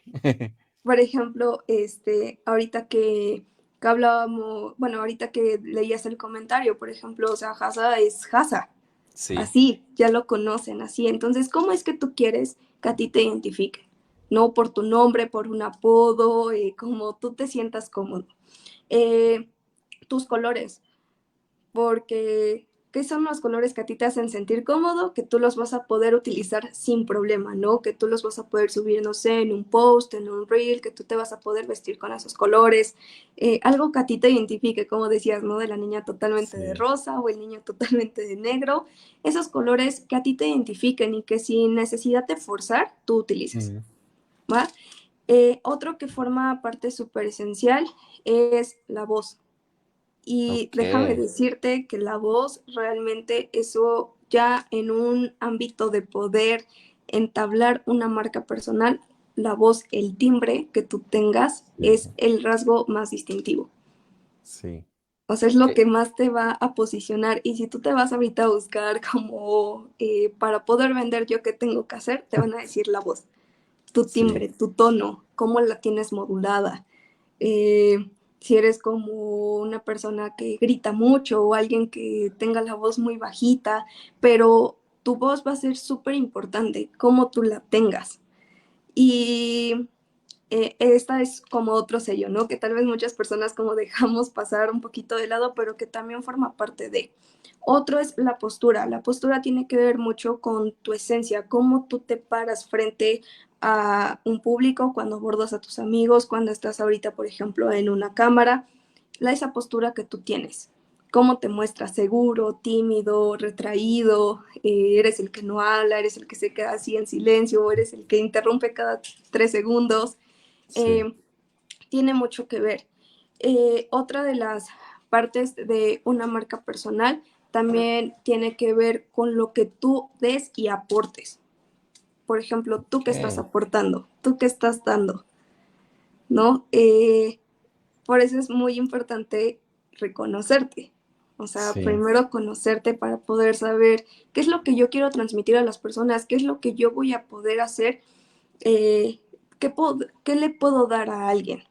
Por ejemplo, este, ahorita que, hablábamos, bueno, ahorita que leías el comentario, por ejemplo, o sea, Hasa es Hasa. Sí. Así, ya lo conocen, así. Entonces, ¿cómo es que tú quieres que a ti te identifiquen? No por tu nombre, por un apodo, eh, como tú te sientas cómodo. Eh, tus colores, porque ¿qué son los colores que a ti te hacen sentir cómodo? Que tú los vas a poder utilizar sin problema, ¿no? Que tú los vas a poder subir, no sé, en un post, en un reel, que tú te vas a poder vestir con esos colores, eh, algo que a ti te identifique, como decías, ¿no? De la niña totalmente de rosa o el niño totalmente de negro, esos colores que a ti te identifiquen y que sin necesidad de forzar, tú utilices, ¿va? Eh, otro que forma parte súper esencial es la voz. Y déjame decirte que la voz realmente eso ya en un ámbito de poder entablar una marca personal, la voz, el timbre que tú tengas es el rasgo más distintivo. Sí. O sea, es lo que más te va a posicionar. Y si tú te vas ahorita a buscar como eh, para poder vender yo qué tengo que hacer, te van a decir la voz, tu timbre, tu tono, cómo la tienes modulada. Eh, si eres como una persona que grita mucho o alguien que tenga la voz muy bajita, pero tu voz va a ser súper importante, cómo tú la tengas. Y eh, esta es como otro sello, ¿no? Que tal vez muchas personas como dejamos pasar un poquito de lado, pero que también forma parte de. Otro es la postura. La postura tiene que ver mucho con tu esencia, cómo tú te paras frente a un público, cuando abordas a tus amigos, cuando estás ahorita, por ejemplo, en una cámara, la, esa postura que tú tienes. ¿Cómo te muestras? ¿Seguro, tímido, retraído? Eh, ¿Eres el que no habla? ¿Eres el que se queda así en silencio? ¿O eres el que interrumpe cada tres segundos? Eh, tiene mucho que ver. Eh, otra de las partes de una marca personal también tiene que ver con lo que tú des y aportes por ejemplo, tú que estás aportando, tú que estás dando, ¿no? Eh, por eso es muy importante reconocerte. O sea, primero conocerte para poder saber qué es lo que yo quiero transmitir a las personas, qué es lo que yo voy a poder hacer, eh, qué, qué le puedo dar a alguien.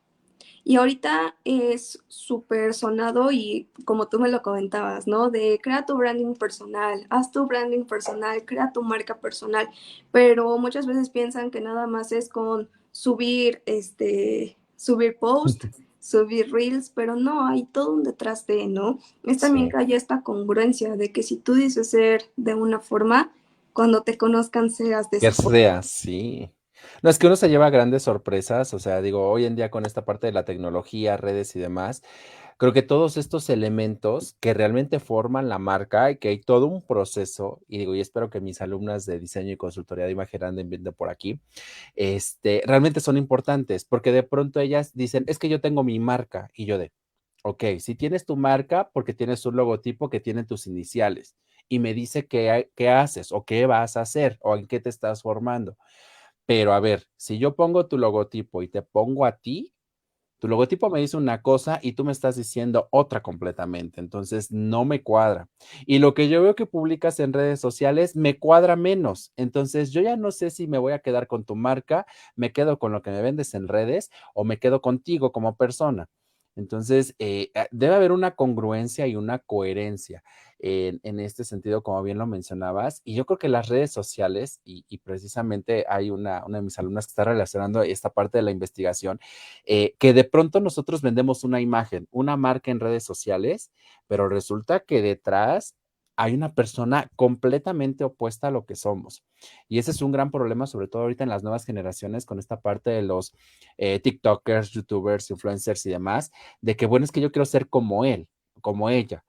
Y ahorita es súper sonado y como tú me lo comentabas, ¿no? De crea tu branding personal, haz tu branding personal, crea tu marca personal, pero muchas veces piensan que nada más es con subir, este, subir post, subir reels, pero no, hay todo un detrás de, ¿no? Es también que haya esta congruencia de que si tú dices ser de una forma, cuando te conozcan seas de esa forma. sí. No, es que uno se lleva grandes sorpresas, o sea, digo, hoy en día con esta parte de la tecnología, redes y demás, creo que todos estos elementos que realmente forman la marca y que hay todo un proceso, y digo, y espero que mis alumnas de diseño y consultoría de imagen anden viendo por aquí, este, realmente son importantes, porque de pronto ellas dicen, es que yo tengo mi marca, y yo de, ok, si tienes tu marca, porque tienes un logotipo que tiene tus iniciales, y me dice qué, qué haces o qué vas a hacer o en qué te estás formando. Pero a ver, si yo pongo tu logotipo y te pongo a ti, tu logotipo me dice una cosa y tú me estás diciendo otra completamente. Entonces, no me cuadra. Y lo que yo veo que publicas en redes sociales me cuadra menos. Entonces, yo ya no sé si me voy a quedar con tu marca, me quedo con lo que me vendes en redes o me quedo contigo como persona. Entonces, eh, ah, debe haber una congruencia y una coherencia en, este sentido, como bien lo mencionabas. Y yo creo que las redes sociales, y, precisamente hay una, de mis alumnas que está relacionando esta parte de la investigación, eh, que de pronto nosotros vendemos una imagen, una marca en redes sociales, pero resulta que detrás hay una persona completamente opuesta a lo que somos. Y ese es un gran problema, sobre todo ahorita en las nuevas generaciones, con esta parte de los eh, TikTokers, YouTubers, influencers y demás, de que, bueno, es que yo quiero ser como él, como ella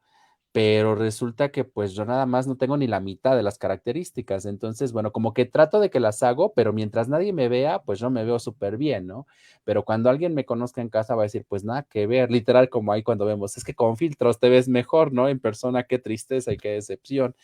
pero resulta que pues yo nada más no tengo ni la mitad de las características. Entonces, bueno, como que trato de que las hago, pero mientras nadie me vea, pues yo me veo súper bien, ¿no? Pero cuando alguien me conozca en casa va a decir, pues nada que ver, literal como ahí cuando vemos, es que con filtros te ves mejor, ¿no? En persona, qué tristeza y qué decepción.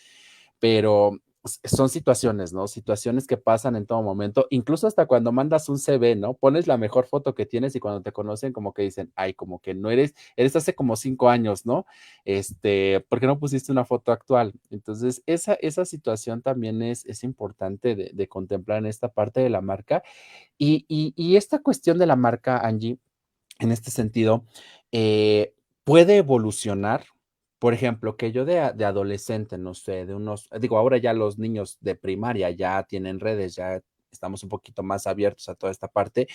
Pero son situaciones, ¿no? Situaciones que pasan en todo momento, incluso hasta cuando mandas un CV, ¿no? Pones la mejor foto que tienes y cuando te conocen como que dicen, ay, como que no eres, eres hace como cinco años, ¿no? Este, ¿por qué no pusiste una foto actual? Entonces, esa, esa situación también es, importante de, contemplar en esta parte de la marca. Y, y, esta cuestión de la marca, Angie, en este sentido, eh, puede evolucionar por ejemplo, que yo de, adolescente, no sé, de unos, digo, ahora ya los niños de primaria ya tienen redes, ya estamos un poquito más abiertos a toda esta parte,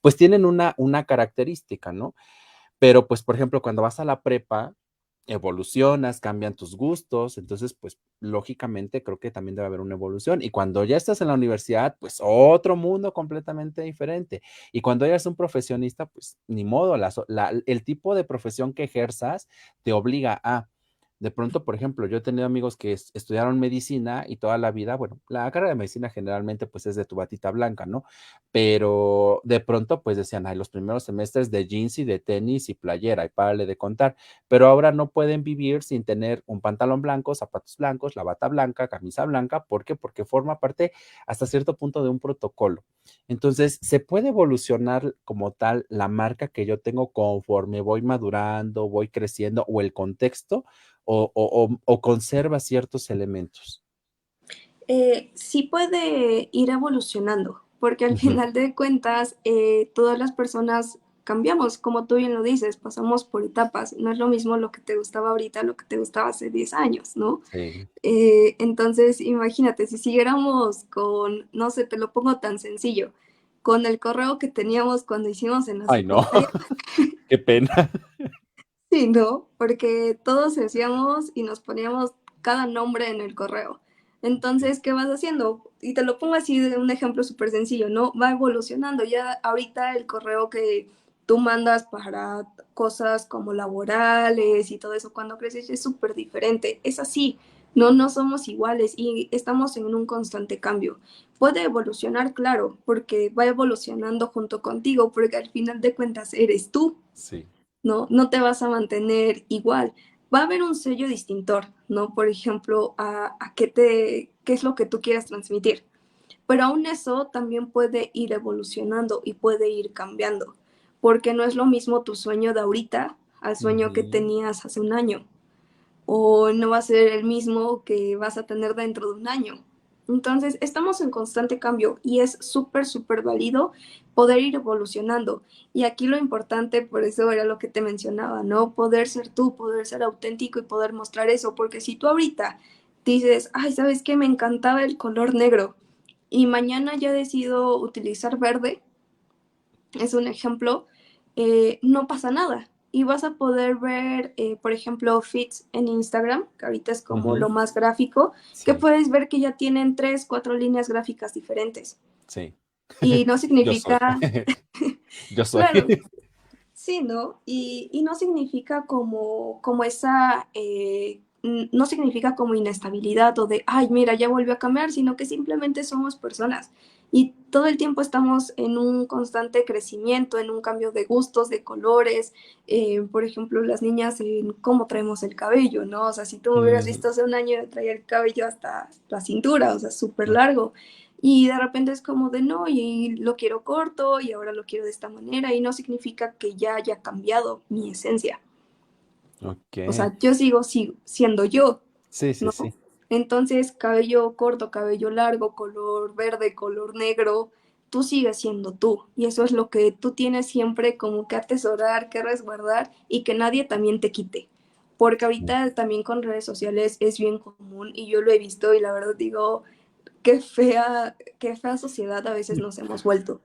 pues tienen una, una característica, ¿no? Pero pues, por ejemplo, cuando vas a la prepa, evolucionas, cambian tus gustos, entonces, pues, lógicamente creo que también debe haber una evolución. Y cuando ya estás en la universidad, pues, otro mundo completamente diferente. Y cuando eres un profesionista, pues, ni modo, el tipo de profesión que ejerzas te obliga a de pronto, por ejemplo, yo he tenido amigos que estudiaron medicina y toda la vida, bueno, la carrera de medicina generalmente pues es de tu batita blanca, ¿no? Pero de pronto pues decían, ay, los primeros semestres de jeans y de tenis y playera y párale de contar, pero ahora no pueden vivir sin tener un pantalón blanco, zapatos blancos, la bata blanca, camisa blanca, ¿por qué? Porque forma parte hasta cierto punto de un protocolo. Entonces, se puede evolucionar como tal la marca que yo tengo conforme voy madurando, voy creciendo o el contexto o, conserva ciertos elementos? Eh, sí puede ir evolucionando, porque al final de cuentas eh, todas las personas cambiamos, como tú bien lo dices, pasamos por etapas, no es lo mismo lo que te gustaba ahorita, lo que te gustaba hace 10 años, ¿no? Eh, entonces, imagínate, si siguiéramos con, no sé, te lo pongo tan sencillo, con el correo que teníamos cuando hicimos en la... Ay, no, qué pena. Sí, no, porque todos hacíamos y nos poníamos cada nombre en el correo. Entonces, ¿qué vas haciendo? Y te lo pongo así de un ejemplo súper sencillo, ¿no? Va evolucionando. Ya ahorita el correo que tú mandas para cosas como laborales y todo eso, cuando creces es súper diferente. Es así, no, no somos iguales y estamos en un constante cambio. Puede evolucionar, claro, porque va evolucionando junto contigo, porque al final de cuentas eres tú. Sí. ¿No? No te vas a mantener igual. Va a haber un sello distintor, ¿no? Por ejemplo, a, qué, te, qué es lo que tú quieras transmitir. Pero aún eso también puede ir evolucionando y puede ir cambiando, porque no es lo mismo tu sueño de ahorita al sueño que tenías hace un año, o no va a ser el mismo que vas a tener dentro de un año. Entonces, estamos en constante cambio y es súper, súper válido poder ir evolucionando. Y aquí lo importante, por eso era lo que te mencionaba, ¿no? Poder ser tú, poder ser auténtico y poder mostrar eso, porque si tú ahorita dices, ay, ¿sabes qué? Me encantaba el color negro y mañana ya decido utilizar verde, es un ejemplo, eh, no pasa nada y vas a poder ver, eh, por ejemplo, feeds en Instagram, que ahorita es como lo más gráfico, que puedes ver que ya tienen tres, cuatro líneas gráficas diferentes. Sí. Y no significa... Yo soy. Sí, ¿no? Y, y, no significa como, como esa... Eh, no significa como inestabilidad o de, ay, mira, ya volvió a cambiar, sino que simplemente somos personas y todo el tiempo estamos en un constante crecimiento, en un cambio de gustos, de colores, eh, por ejemplo, las niñas en cómo traemos el cabello, ¿no? O sea, si tú me hubieras visto hace un año, traía el cabello hasta la cintura, o sea, súper largo. Y de repente es como de no, y lo quiero corto y ahora lo quiero de esta manera y no significa que ya haya cambiado mi esencia. Okay. O sea, yo sigo siendo yo. Sí, sí, sí. Entonces, cabello corto, cabello largo, color verde, color negro, tú sigues siendo tú y eso es lo que tú tienes siempre como que atesorar, que resguardar y que nadie también te quite. Porque ahorita también con redes sociales es bien común y yo lo he visto y la verdad digo, qué fea, qué fea sociedad a veces nos hemos vuelto.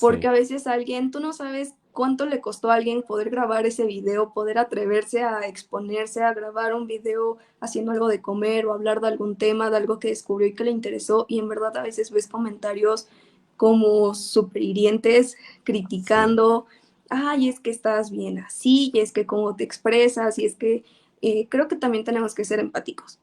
Porque a veces alguien, tú no sabes cuánto le costó a alguien poder grabar ese video, poder atreverse a exponerse, a grabar un video haciendo algo de comer o hablar de algún tema, de algo que descubrió y que le interesó. Y en verdad a veces ves comentarios como súper hirientes, criticando, ay, es que estás bien así, y es que cómo te expresas, y es que eh, creo que también tenemos que ser empáticos.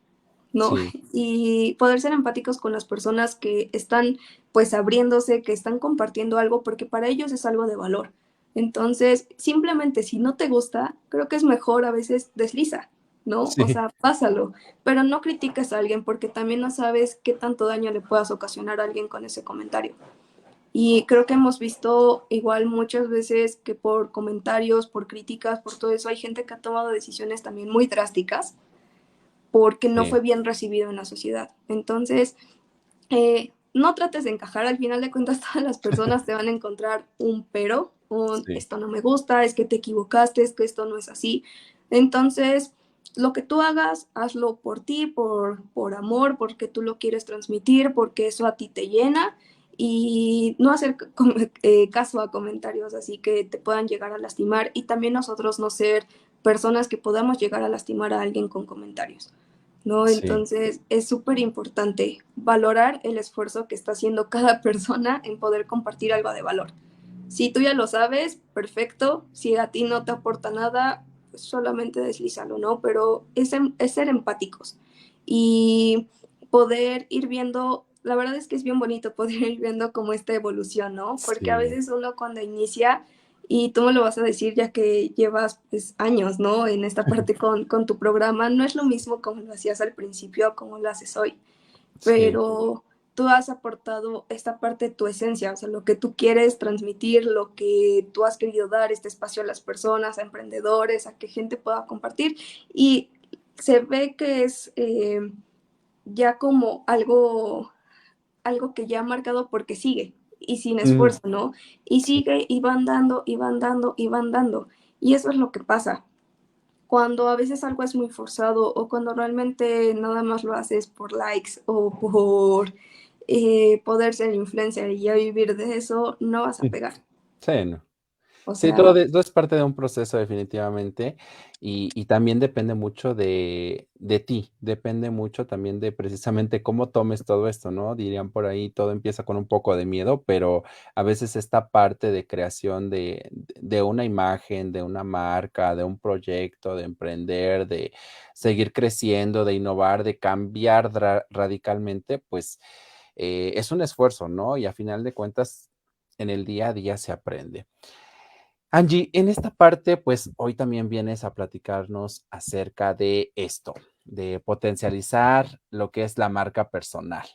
¿no? Y poder ser empáticos con las personas que están pues abriéndose, que están compartiendo algo, porque para ellos es algo de valor. Entonces, simplemente si no te gusta, creo que es mejor a veces desliza, ¿no? O sea, pásalo, pero no critiques a alguien porque también no sabes qué tanto daño le puedas ocasionar a alguien con ese comentario. Y creo que hemos visto igual muchas veces que por comentarios, por críticas, por todo eso, hay gente que ha tomado decisiones también muy drásticas porque no fue bien recibido en la sociedad. Entonces, eh, no trates de encajar, al final de cuentas todas las personas te van a encontrar un pero, un esto no me gusta, es que te equivocaste, es que esto no es así. Entonces, lo que tú hagas, hazlo por ti, por, por amor, porque tú lo quieres transmitir, porque eso a ti te llena y no hacer eh, caso a comentarios así que te puedan llegar a lastimar y también nosotros no ser personas que podamos llegar a lastimar a alguien con comentarios. ¿no? Entonces es súper importante valorar el esfuerzo que está haciendo cada persona en poder compartir algo de valor. Si tú ya lo sabes, perfecto. Si a ti no te aporta nada, pues solamente deslízalo, ¿no? Pero es, em, es ser empáticos y poder ir viendo, la verdad es que es bien bonito poder ir viendo como esta evolución, ¿no? Porque a veces uno cuando inicia y tú me lo vas a decir ya que llevas pues, años, ¿no? En esta parte con, con, tu programa. No es lo mismo como lo hacías al principio como lo haces hoy, pero tú has aportado esta parte de tu esencia, o sea, lo que tú quieres transmitir, lo que tú has querido dar, este espacio a las personas, a emprendedores, a que gente pueda compartir. Y se ve que es eh, ya como algo, algo que ya ha marcado porque sigue, y sin mm. esfuerzo, ¿no? Y sigue y van dando y van dando y van dando. Y eso es lo que pasa. Cuando a veces algo es muy forzado o cuando realmente nada más lo haces por likes o por eh, poder ser influencer y ya vivir de eso, no vas a pegar. Sí, no sí, todo, es parte de un proceso definitivamente y, también depende mucho de, ti, depende mucho también de precisamente cómo tomes todo esto, ¿no? Dirían por ahí, todo empieza con un poco de miedo, pero a veces esta parte de creación de, una imagen, de una marca, de un proyecto, de emprender, de seguir creciendo, de innovar, de cambiar radicalmente, pues eh, es un esfuerzo, ¿no? Y a final de cuentas, en el día a día se aprende. Angie, en esta parte, pues hoy también vienes a platicarnos acerca de esto, de potencializar lo que es la marca personal,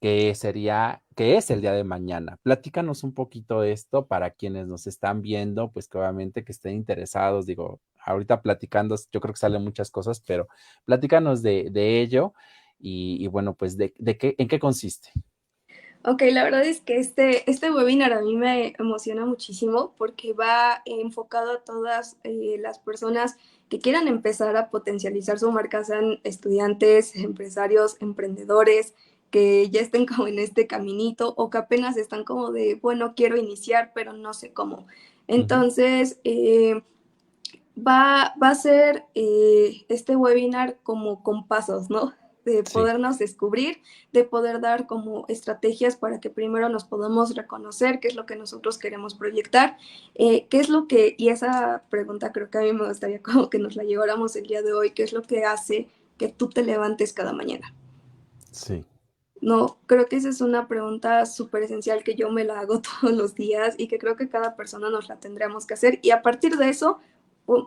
que sería, que es el día de mañana. Platícanos un poquito de esto para quienes nos están viendo, pues que obviamente que estén interesados, digo, ahorita platicando, yo creo que salen muchas cosas, pero platícanos de, ello y, bueno, pues de, de qué, en qué consiste. Ok, la verdad es que este, este webinar a mí me emociona muchísimo porque va enfocado a todas eh, las personas que quieran empezar a potencializar su marca, sean estudiantes, empresarios, emprendedores, que ya estén como en este caminito o que apenas están como de, bueno, quiero iniciar, pero no sé cómo. Entonces, eh, va, va, a ser eh, este webinar como con pasos, ¿no? De podernos descubrir, de poder dar como estrategias para que primero nos podamos reconocer qué es lo que nosotros queremos proyectar, eh, qué es lo que, y esa pregunta creo que a mí me gustaría como que nos la lleváramos el día de hoy, qué es lo que hace que tú te levantes cada mañana. Sí. No, creo que esa es una pregunta súper esencial que yo me la hago todos los días y que creo que cada persona nos la tendríamos que hacer. Y a partir de eso,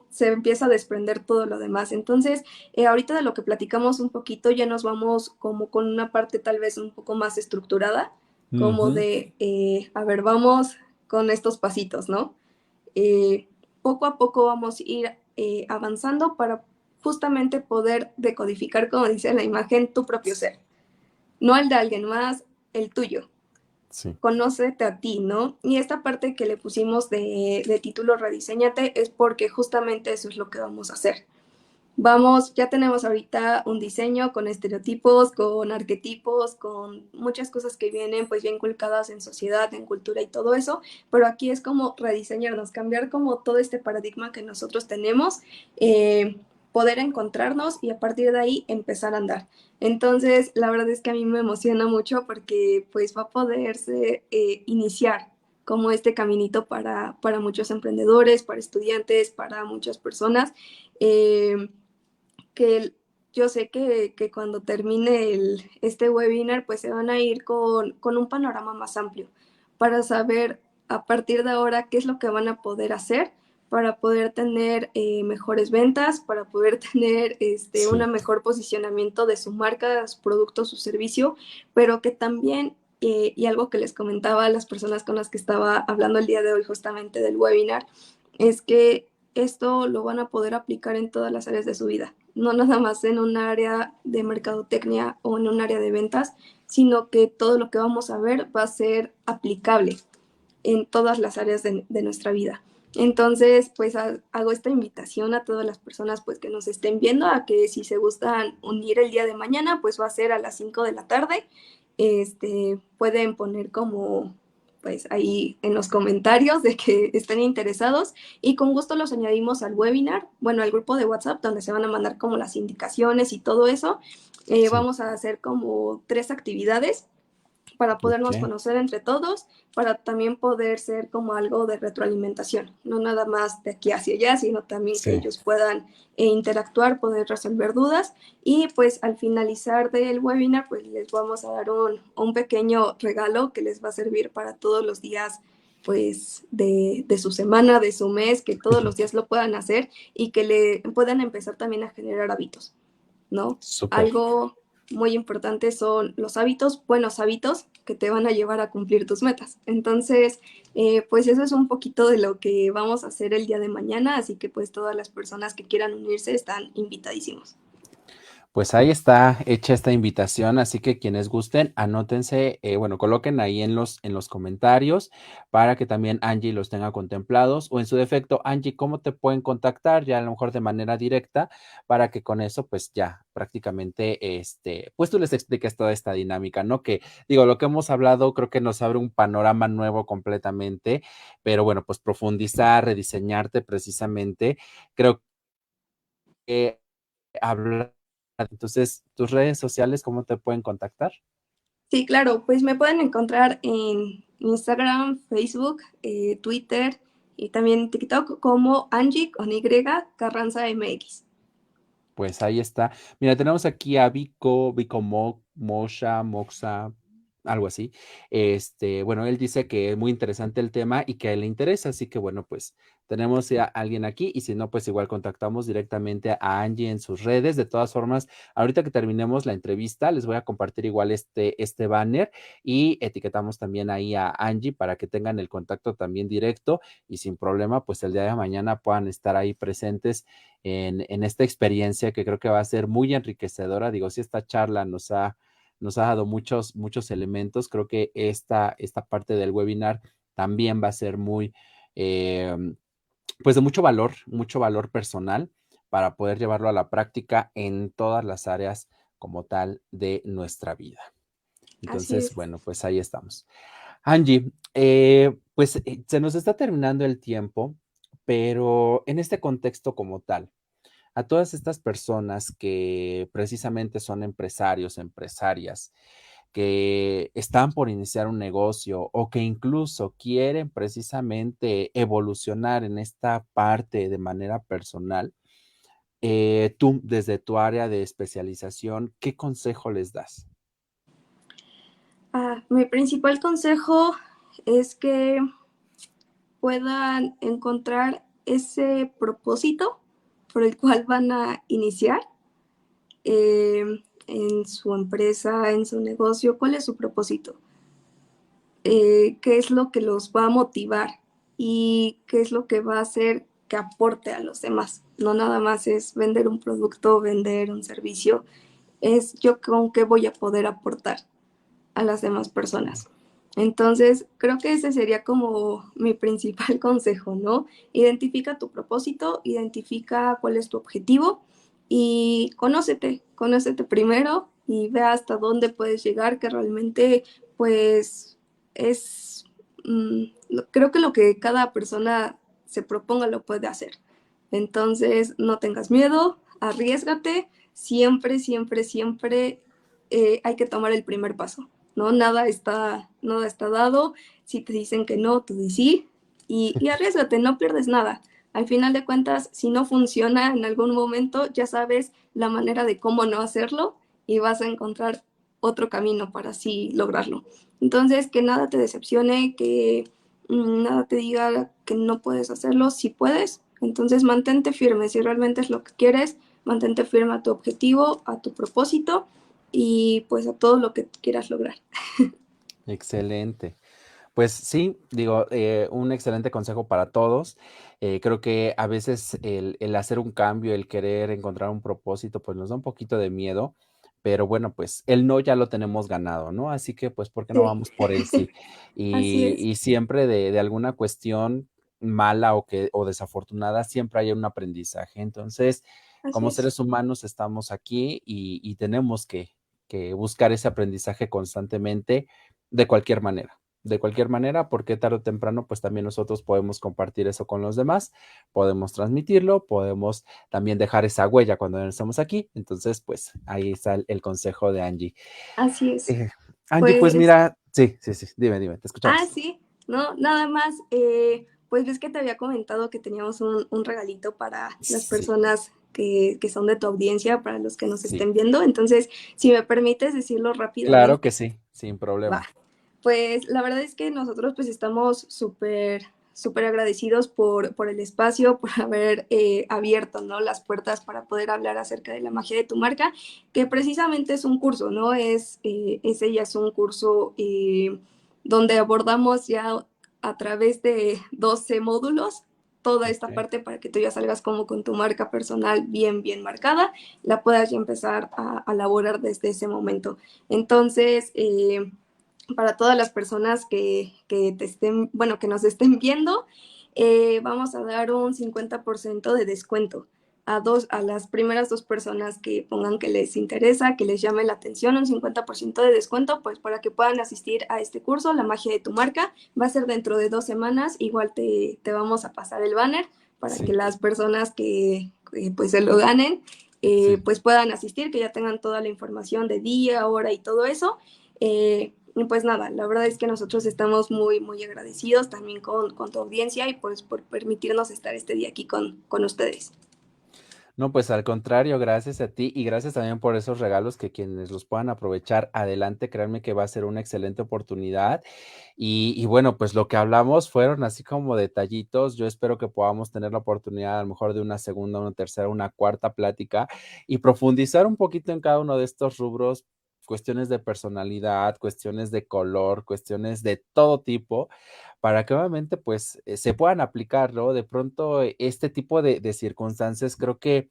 se empieza a desprender todo lo demás. Entonces, eh, ahorita de lo que platicamos un poquito, ya nos vamos como con una parte tal vez un poco más estructurada, como de, eh, a ver, vamos con estos pasitos, ¿no? Eh, poco a poco vamos a ir avanzando para justamente poder decodificar, como dice la imagen, tu propio ser. No el de alguien más, el tuyo. Conócete a ti, ¿no? Y esta parte que le pusimos de, de título Rediseñate es porque justamente eso es lo que vamos a hacer. Vamos, ya tenemos ahorita un diseño con estereotipos, con arquetipos, con muchas cosas que vienen pues bien inculcadas en sociedad, en cultura y todo eso, pero aquí es como rediseñarnos, cambiar como todo este paradigma que nosotros tenemos, eh, poder encontrarnos y a partir de ahí empezar a andar. Entonces, la verdad es que a mí me emociona mucho porque pues va a poderse eh, iniciar como este caminito para, para muchos emprendedores, para estudiantes, para muchas personas. Eh, que yo sé que, cuando termine el, este webinar, pues se van a ir con, un panorama más amplio para saber a partir de ahora qué es lo que van a poder hacer para poder tener eh, mejores ventas, para poder tener este, un mejor posicionamiento de su marca, su producto, su servicio, pero que también, eh, y algo que les comentaba a las personas con las que estaba hablando el día de hoy justamente del webinar, es que esto lo van a poder aplicar en todas las áreas de su vida no nada más en un área de mercadotecnia o en un área de ventas, sino que todo lo que vamos a ver va a ser aplicable en todas las áreas de, nuestra vida. Entonces, pues hago esta invitación a todas las personas pues que nos estén viendo a que si se gustan unir el día de mañana, pues va a ser a las 5 de la tarde. Este, pueden poner como pues ahí en los comentarios de que estén interesados y con gusto los añadimos al webinar, bueno, al grupo de WhatsApp donde se van a mandar como las indicaciones y todo eso. Eh, vamos a hacer como tres actividades para podernos conocer entre todos, para también poder ser como algo de retroalimentación, no nada más de aquí hacia allá, sino también que ellos puedan eh, interactuar, poder resolver dudas. Y pues al finalizar del webinar pues les vamos a dar un, un pequeño regalo que les va a servir para todos los días pues de, de, su semana, de su mes, que todos los días lo puedan hacer y que le puedan empezar también a generar hábitos, ¿no? Algo muy importante son los hábitos, buenos hábitos que te van a llevar a cumplir tus metas. Entonces, eh, pues eso es un poquito de lo que vamos a hacer el día de mañana, así que pues todas las personas que quieran unirse están invitadísimos. Pues ahí está hecha esta invitación, así que quienes gusten, anótense, eh, bueno, coloquen ahí en los, en los comentarios para que también Angie los tenga contemplados o en su defecto, Angie, ¿cómo te pueden contactar? Ya a lo mejor de manera directa para que con eso, pues ya prácticamente, este, pues tú les expliques toda esta dinámica, ¿no? Que digo, lo que hemos hablado creo que nos abre un panorama nuevo completamente, pero bueno, pues profundizar, rediseñarte precisamente, creo que hablar entonces, tus redes sociales, ¿cómo te pueden contactar? Sí, claro, pues me pueden encontrar en Instagram, Facebook, eh, Twitter y también TikTok como Angie con Y Carranza MX. Pues ahí está. Mira, tenemos aquí a Vico, Vico Mo, Mosha, Moxa, algo así. Este, bueno, él dice que es muy interesante el tema y que a él le interesa, así que bueno, pues tenemos a alguien aquí y si no, pues igual contactamos directamente a Angie en sus redes. De todas formas, ahorita que terminemos la entrevista, les voy a compartir igual este, este banner y etiquetamos también ahí a Angie para que tengan el contacto también directo y sin problema, pues el día de mañana puedan estar ahí presentes en, en esta experiencia que creo que va a ser muy enriquecedora. Digo, si esta charla nos ha nos ha dado muchos, muchos elementos. Creo que esta, esta parte del webinar también va a ser muy, eh, pues de mucho valor, mucho valor personal para poder llevarlo a la práctica en todas las áreas como tal de nuestra vida. Entonces, bueno, pues ahí estamos. Angie, eh, pues eh, se nos está terminando el tiempo, pero en este contexto como tal, a todas estas personas que precisamente son empresarios, empresarias, que están por iniciar un negocio o que incluso quieren precisamente evolucionar en esta parte de manera personal, eh, tú desde tu área de especialización, ¿qué consejo les das? Ah, mi principal consejo es que puedan encontrar ese propósito por el cual van a iniciar eh, en su empresa, en su negocio, cuál es su propósito, eh, qué es lo que los va a motivar y qué es lo que va a hacer que aporte a los demás. No nada más es vender un producto, vender un servicio, es yo con qué voy a poder aportar a las demás personas. Entonces, creo que ese sería como mi principal consejo, ¿no? Identifica tu propósito, identifica cuál es tu objetivo y conócete, conócete primero y ve hasta dónde puedes llegar, que realmente pues es, mm, creo que lo que cada persona se proponga lo puede hacer. Entonces, no tengas miedo, arriesgate, siempre, siempre, siempre eh, hay que tomar el primer paso, ¿no? Nada está, nada está dado, si te dicen que no, tú dices sí, y, y arriesgate, no pierdes nada. Al final de cuentas, si no funciona en algún momento, ya sabes la manera de cómo no hacerlo y vas a encontrar otro camino para así lograrlo. Entonces, que nada te decepcione, que mm, nada te diga que no puedes hacerlo, si puedes, entonces mantente firme, si realmente es lo que quieres, mantente firme a tu objetivo, a tu propósito y pues a todo lo que quieras lograr. Excelente. Pues sí, digo, eh, un excelente consejo para todos. Eh, creo que a veces el, el, hacer un cambio, el querer encontrar un propósito, pues nos da un poquito de miedo, pero bueno, pues el no ya lo tenemos ganado, ¿no? Así que pues, ¿por qué no vamos por el sí? Y, y siempre de, de, alguna cuestión mala o, que, o desafortunada, siempre hay un aprendizaje. Entonces, Así como es. seres humanos estamos aquí y, y tenemos que, que buscar ese aprendizaje constantemente de cualquier manera de cualquier manera, porque tarde o temprano, pues también nosotros podemos compartir eso con los demás, podemos transmitirlo, podemos también dejar esa huella cuando estamos aquí. Entonces, pues ahí está el, el consejo de Angie. Así es. Eh, Angie, pues, pues, mira, sí, sí, sí, dime, dime, te escuchamos. Ah, sí, no, nada más, eh, pues ves que te había comentado que teníamos un, un regalito para las sí. personas que, que, son de tu audiencia, para los que nos sí. estén viendo. Entonces, si me permites decirlo rápido. Claro que sí, sin problema. Va. Pues la verdad es que nosotros pues estamos súper súper agradecidos por, por, el espacio, por haber eh, abierto ¿no? las puertas para poder hablar acerca de la magia de tu marca, que precisamente es un curso, ¿no? Es, eh, ese ya es un curso eh, donde abordamos ya a través de 12 módulos toda esta okay. parte para que tú ya salgas como con tu marca personal bien, bien marcada, la puedas ya empezar a, a elaborar desde ese momento. Entonces, eh, para todas las personas que, que, te estén, bueno, que nos estén viendo, eh, vamos a dar un 50% de descuento a, dos, a las primeras dos personas que pongan que les interesa, que les llame la atención, un 50% de descuento, pues para que puedan asistir a este curso, La magia de tu marca. Va a ser dentro de dos semanas, igual te, te vamos a pasar el banner para sí. que las personas que, que, pues se lo ganen, eh, sí. pues puedan asistir, que ya tengan toda la información de día, hora y todo eso. Eh, y pues nada, la verdad es que nosotros estamos muy, muy agradecidos también con, con tu audiencia y pues por permitirnos estar este día aquí con, con ustedes. No, pues al contrario, gracias a ti y gracias también por esos regalos que quienes los puedan aprovechar adelante, créanme que va a ser una excelente oportunidad. Y, y, bueno, pues lo que hablamos fueron así como detallitos. Yo espero que podamos tener la oportunidad a lo mejor de una segunda, una tercera, una cuarta plática y profundizar un poquito en cada uno de estos rubros cuestiones de personalidad, cuestiones de color, cuestiones de todo tipo, para que obviamente pues eh, se puedan aplicar, ¿no? De pronto este tipo de, de circunstancias creo que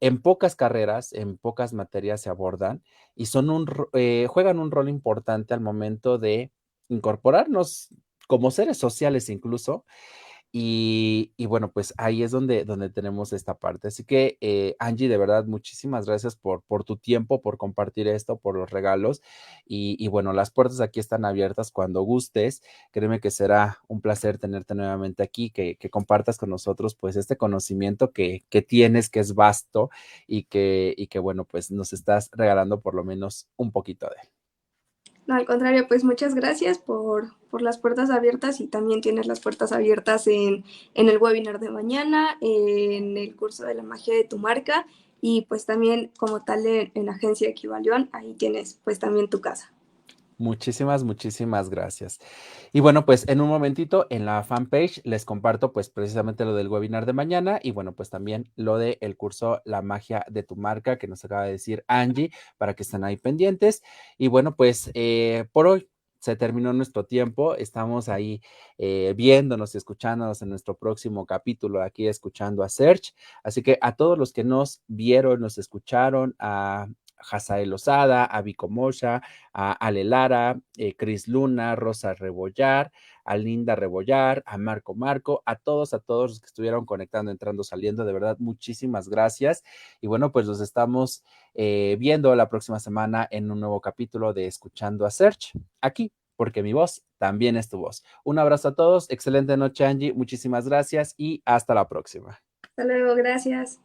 en pocas carreras, en pocas materias se abordan y son un, eh, juegan un rol importante al momento de incorporarnos como seres sociales incluso y, bueno, pues ahí es donde, donde tenemos esta parte. Así que, eh, Angie, de verdad, muchísimas gracias por, por tu tiempo, por compartir esto, por los regalos. Y, bueno, las puertas aquí están abiertas cuando gustes. Créeme que será un placer tenerte nuevamente aquí, que, que compartas con nosotros pues este conocimiento que, que tienes, que es vasto y que, y que bueno, pues nos estás regalando por lo menos un poquito de él. No, al contrario, pues muchas gracias por, por, las puertas abiertas y también tienes las puertas abiertas en, en, el webinar de mañana, en el curso de la magia de tu marca y pues también como tal en, en Agencia Equivalión, ahí tienes pues también tu casa. Muchísimas, muchísimas gracias. Y bueno, pues en un momentito en la fanpage les comparto pues precisamente lo del webinar de mañana y bueno, pues también lo del el curso La magia de tu marca que nos acaba de decir Angie para que estén ahí pendientes. Y bueno, pues eh, por hoy se terminó nuestro tiempo. Estamos ahí eh, viéndonos y escuchándonos en nuestro próximo capítulo, aquí escuchando a Search. Así que a todos los que nos vieron, nos escucharon, a Hazael Lozada, a Vico a Ale Lara, eh, Cris Luna, Rosa Rebollar, a Linda Rebollar, a Marco Marco, a todos, a todos los que estuvieron conectando, entrando, saliendo, de verdad, muchísimas gracias. Y bueno, pues los estamos eh, viendo la próxima semana en un nuevo capítulo de Escuchando a Search, aquí, porque mi voz también es tu voz. Un abrazo a todos, excelente noche Angie, muchísimas gracias y hasta la próxima. Hasta luego, gracias.